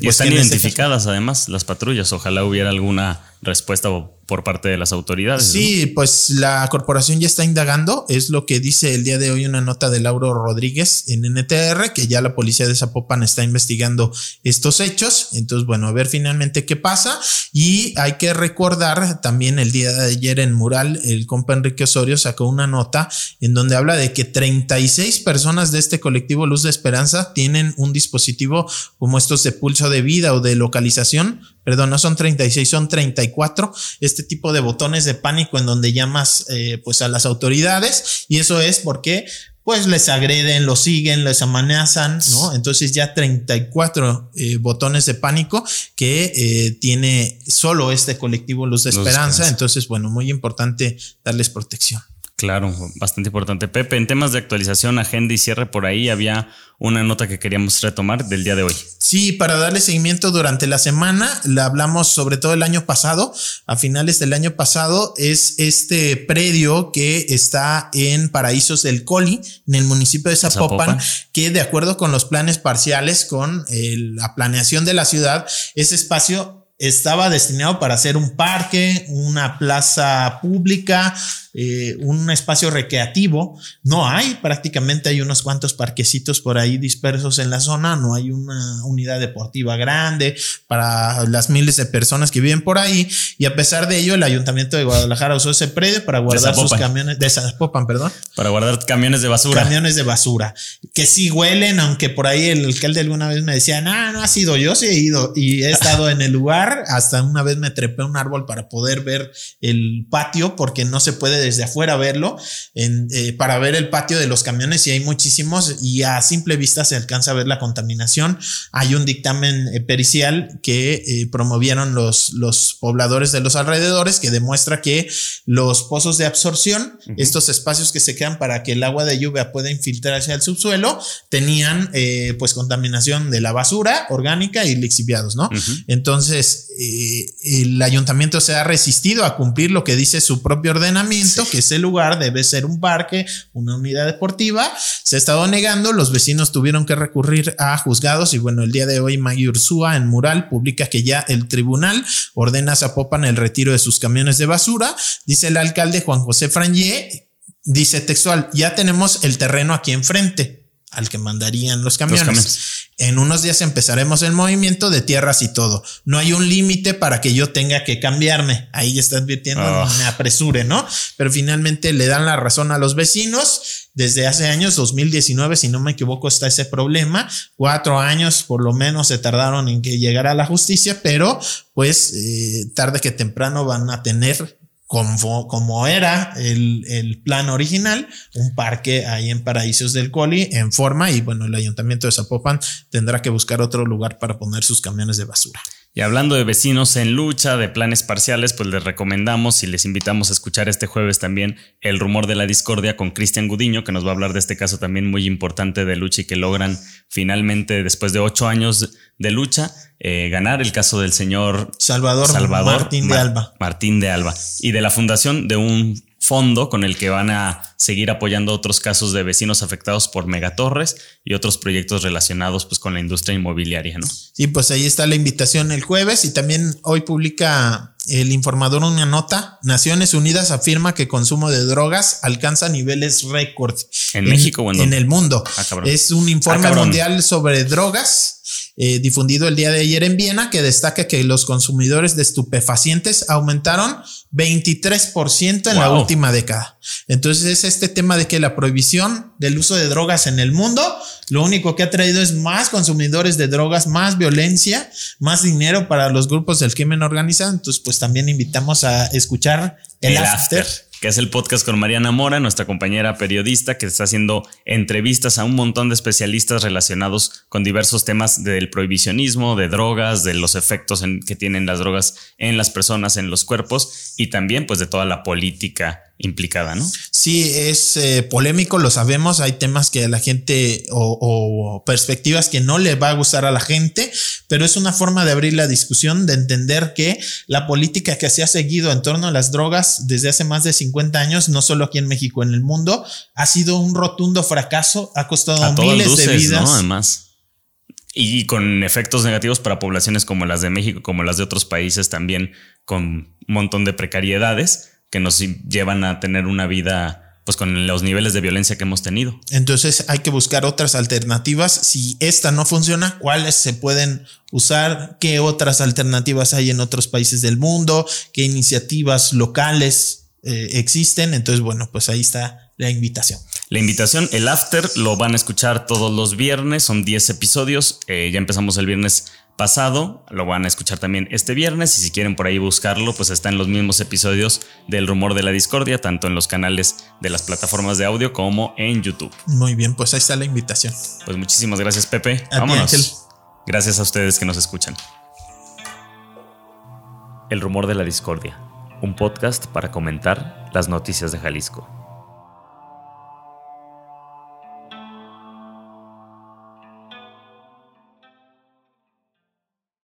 B: pues
A: están identificadas además las patrullas. Ojalá hubiera alguna respuesta por parte de las autoridades.
B: Sí, pues la corporación ya está indagando, es lo que dice el día de hoy una nota de Lauro Rodríguez en NTR, que ya la policía de Zapopan está investigando estos hechos. Entonces, bueno, a ver finalmente qué pasa. Y hay que recordar también el día de ayer en Mural, el compa Enrique Osorio sacó una nota en donde habla de que 36 personas de este colectivo Luz de Esperanza tienen un dispositivo como estos de pulso de vida o de localización perdón, no son 36, son 34, este tipo de botones de pánico en donde llamas eh, pues a las autoridades y eso es porque pues les agreden, los siguen, les amenazan, ¿no? Entonces ya 34 eh, botones de pánico que eh, tiene solo este colectivo Luz de Esperanza. Entonces, bueno, muy importante darles protección.
A: Claro, bastante importante. Pepe, en temas de actualización, agenda y cierre por ahí había una nota que queríamos retomar del día de hoy.
B: Sí, para darle seguimiento durante la semana, la hablamos sobre todo el año pasado, a finales del año pasado, es este predio que está en Paraísos del Coli, en el municipio de Zapopan, que de acuerdo con los planes parciales, con la planeación de la ciudad, ese espacio estaba destinado para hacer un parque, una plaza pública, eh, un espacio recreativo. No hay, prácticamente hay unos cuantos parquecitos por ahí dispersos en la zona, no hay una unidad deportiva grande para las miles de personas que viven por ahí. Y a pesar de ello, el ayuntamiento de Guadalajara usó ese predio para guardar sus camiones de Zapopan, perdón.
A: Para guardar camiones de basura.
B: Camiones de basura, que sí huelen, aunque por ahí el alcalde alguna vez me decía, no, no ha sido yo, sí he ido y he estado en el lugar. Hasta una vez me trepé un árbol para poder ver el patio porque no se puede desde afuera verlo eh, para ver el patio de los camiones y hay muchísimos y a simple vista se alcanza a ver la contaminación. Hay un dictamen eh, pericial que eh, promovieron los, los pobladores de los alrededores que demuestra que los pozos de absorción, estos espacios que se quedan para que el agua de lluvia pueda infiltrarse al subsuelo, tenían pues contaminación de la basura orgánica y lixiviados, ¿no? Entonces, el ayuntamiento se ha resistido a cumplir lo que dice su propio ordenamiento, que ese lugar debe ser un parque, una unidad deportiva. Se ha estado negando, los vecinos tuvieron que recurrir a juzgados y bueno, el día de hoy Maggie Ursúa en Mural publica que ya el tribunal ordena a Zapopan el retiro de sus camiones de basura. Dice el alcalde Juan José Frangé, dice textual, ya tenemos el terreno aquí enfrente al que mandarían los camiones. En unos días empezaremos el movimiento de tierras y todo. No hay un límite para que yo tenga que cambiarme. Ahí está advirtiendo, ah. me apresure, ¿no? Pero finalmente le dan la razón a los vecinos. Desde hace años, 2019, si no me equivoco, está ese problema. Cuatro años por lo menos se tardaron en que llegara la justicia, pero pues eh, tarde que temprano van a tener como, era el, plan original, un parque ahí en Paraísos del Coli en forma y bueno, el ayuntamiento de Zapopan tendrá que buscar otro lugar para poner sus camiones de basura.
A: Y hablando de vecinos en lucha, de planes parciales, pues les recomendamos y les invitamos a escuchar este jueves también El rumor de la discordia con Cristian Gudiño, que nos va a hablar de este caso también muy importante de lucha y que logran finalmente, después de ocho años de lucha, eh, ganar el caso del señor
B: Salvador, Salvador Martín de Alba.
A: Martín de Alba. Y de la fundación de un fondo con el que van a seguir apoyando otros casos de vecinos afectados por megatorres y otros proyectos relacionados pues con la industria inmobiliaria, ¿no?
B: Sí, pues ahí está la invitación el jueves y también hoy publica el informador una nota. Naciones Unidas afirma que consumo de drogas alcanza niveles récord.
A: ¿En, México o
B: en, el mundo. Ah, es un informe ah, mundial sobre drogas eh, difundido el día de ayer en Viena que destaca que los consumidores de estupefacientes aumentaron 23% en la última década. Entonces es este tema de que la prohibición del uso de drogas en el mundo lo único que ha traído es más consumidores de drogas, más violencia, más dinero para los grupos del crimen organizado. Entonces pues también invitamos a escuchar el, after
A: que es el podcast con Mariana Mora, nuestra compañera periodista, que está haciendo entrevistas a un montón de especialistas relacionados con diversos temas del prohibicionismo, de drogas, de los efectos que tienen las drogas en las personas, en los cuerpos y también pues de toda la política implicada, ¿no?
B: Sí, es eh, polémico, lo sabemos, hay temas que a la gente o, perspectivas que no le va a gustar a la gente, pero es una forma de abrir la discusión, de entender que la política que se ha seguido en torno a las drogas desde hace más de 50 años, no solo aquí en México, en el mundo, ha sido un rotundo fracaso, ha costado miles de vidas.
A: Además. Y con efectos negativos para poblaciones como las de México, como las de otros países también, con un montón de precariedades que nos llevan a tener una vida pues con los niveles de violencia que hemos tenido.
B: Entonces hay que buscar otras alternativas. Si esta no funciona, ¿cuáles se pueden usar? ¿Qué otras alternativas hay en otros países del mundo? ¿Qué iniciativas locales eh, existen? Entonces, bueno, pues ahí está la invitación.
A: La invitación, el after, lo van a escuchar todos los viernes, son 10 episodios. Eh, ya empezamos el viernes pasado, lo van a escuchar también este viernes y si quieren por ahí buscarlo, pues está en los mismos episodios del Rumor de la Discordia, tanto en los canales de las plataformas de audio como en YouTube.
B: Muy bien, pues ahí está la invitación.
A: Pues muchísimas gracias Pepe. Vámonos. gracias a ustedes que nos escuchan. El Rumor de la Discordia, un podcast para comentar las noticias de Jalisco.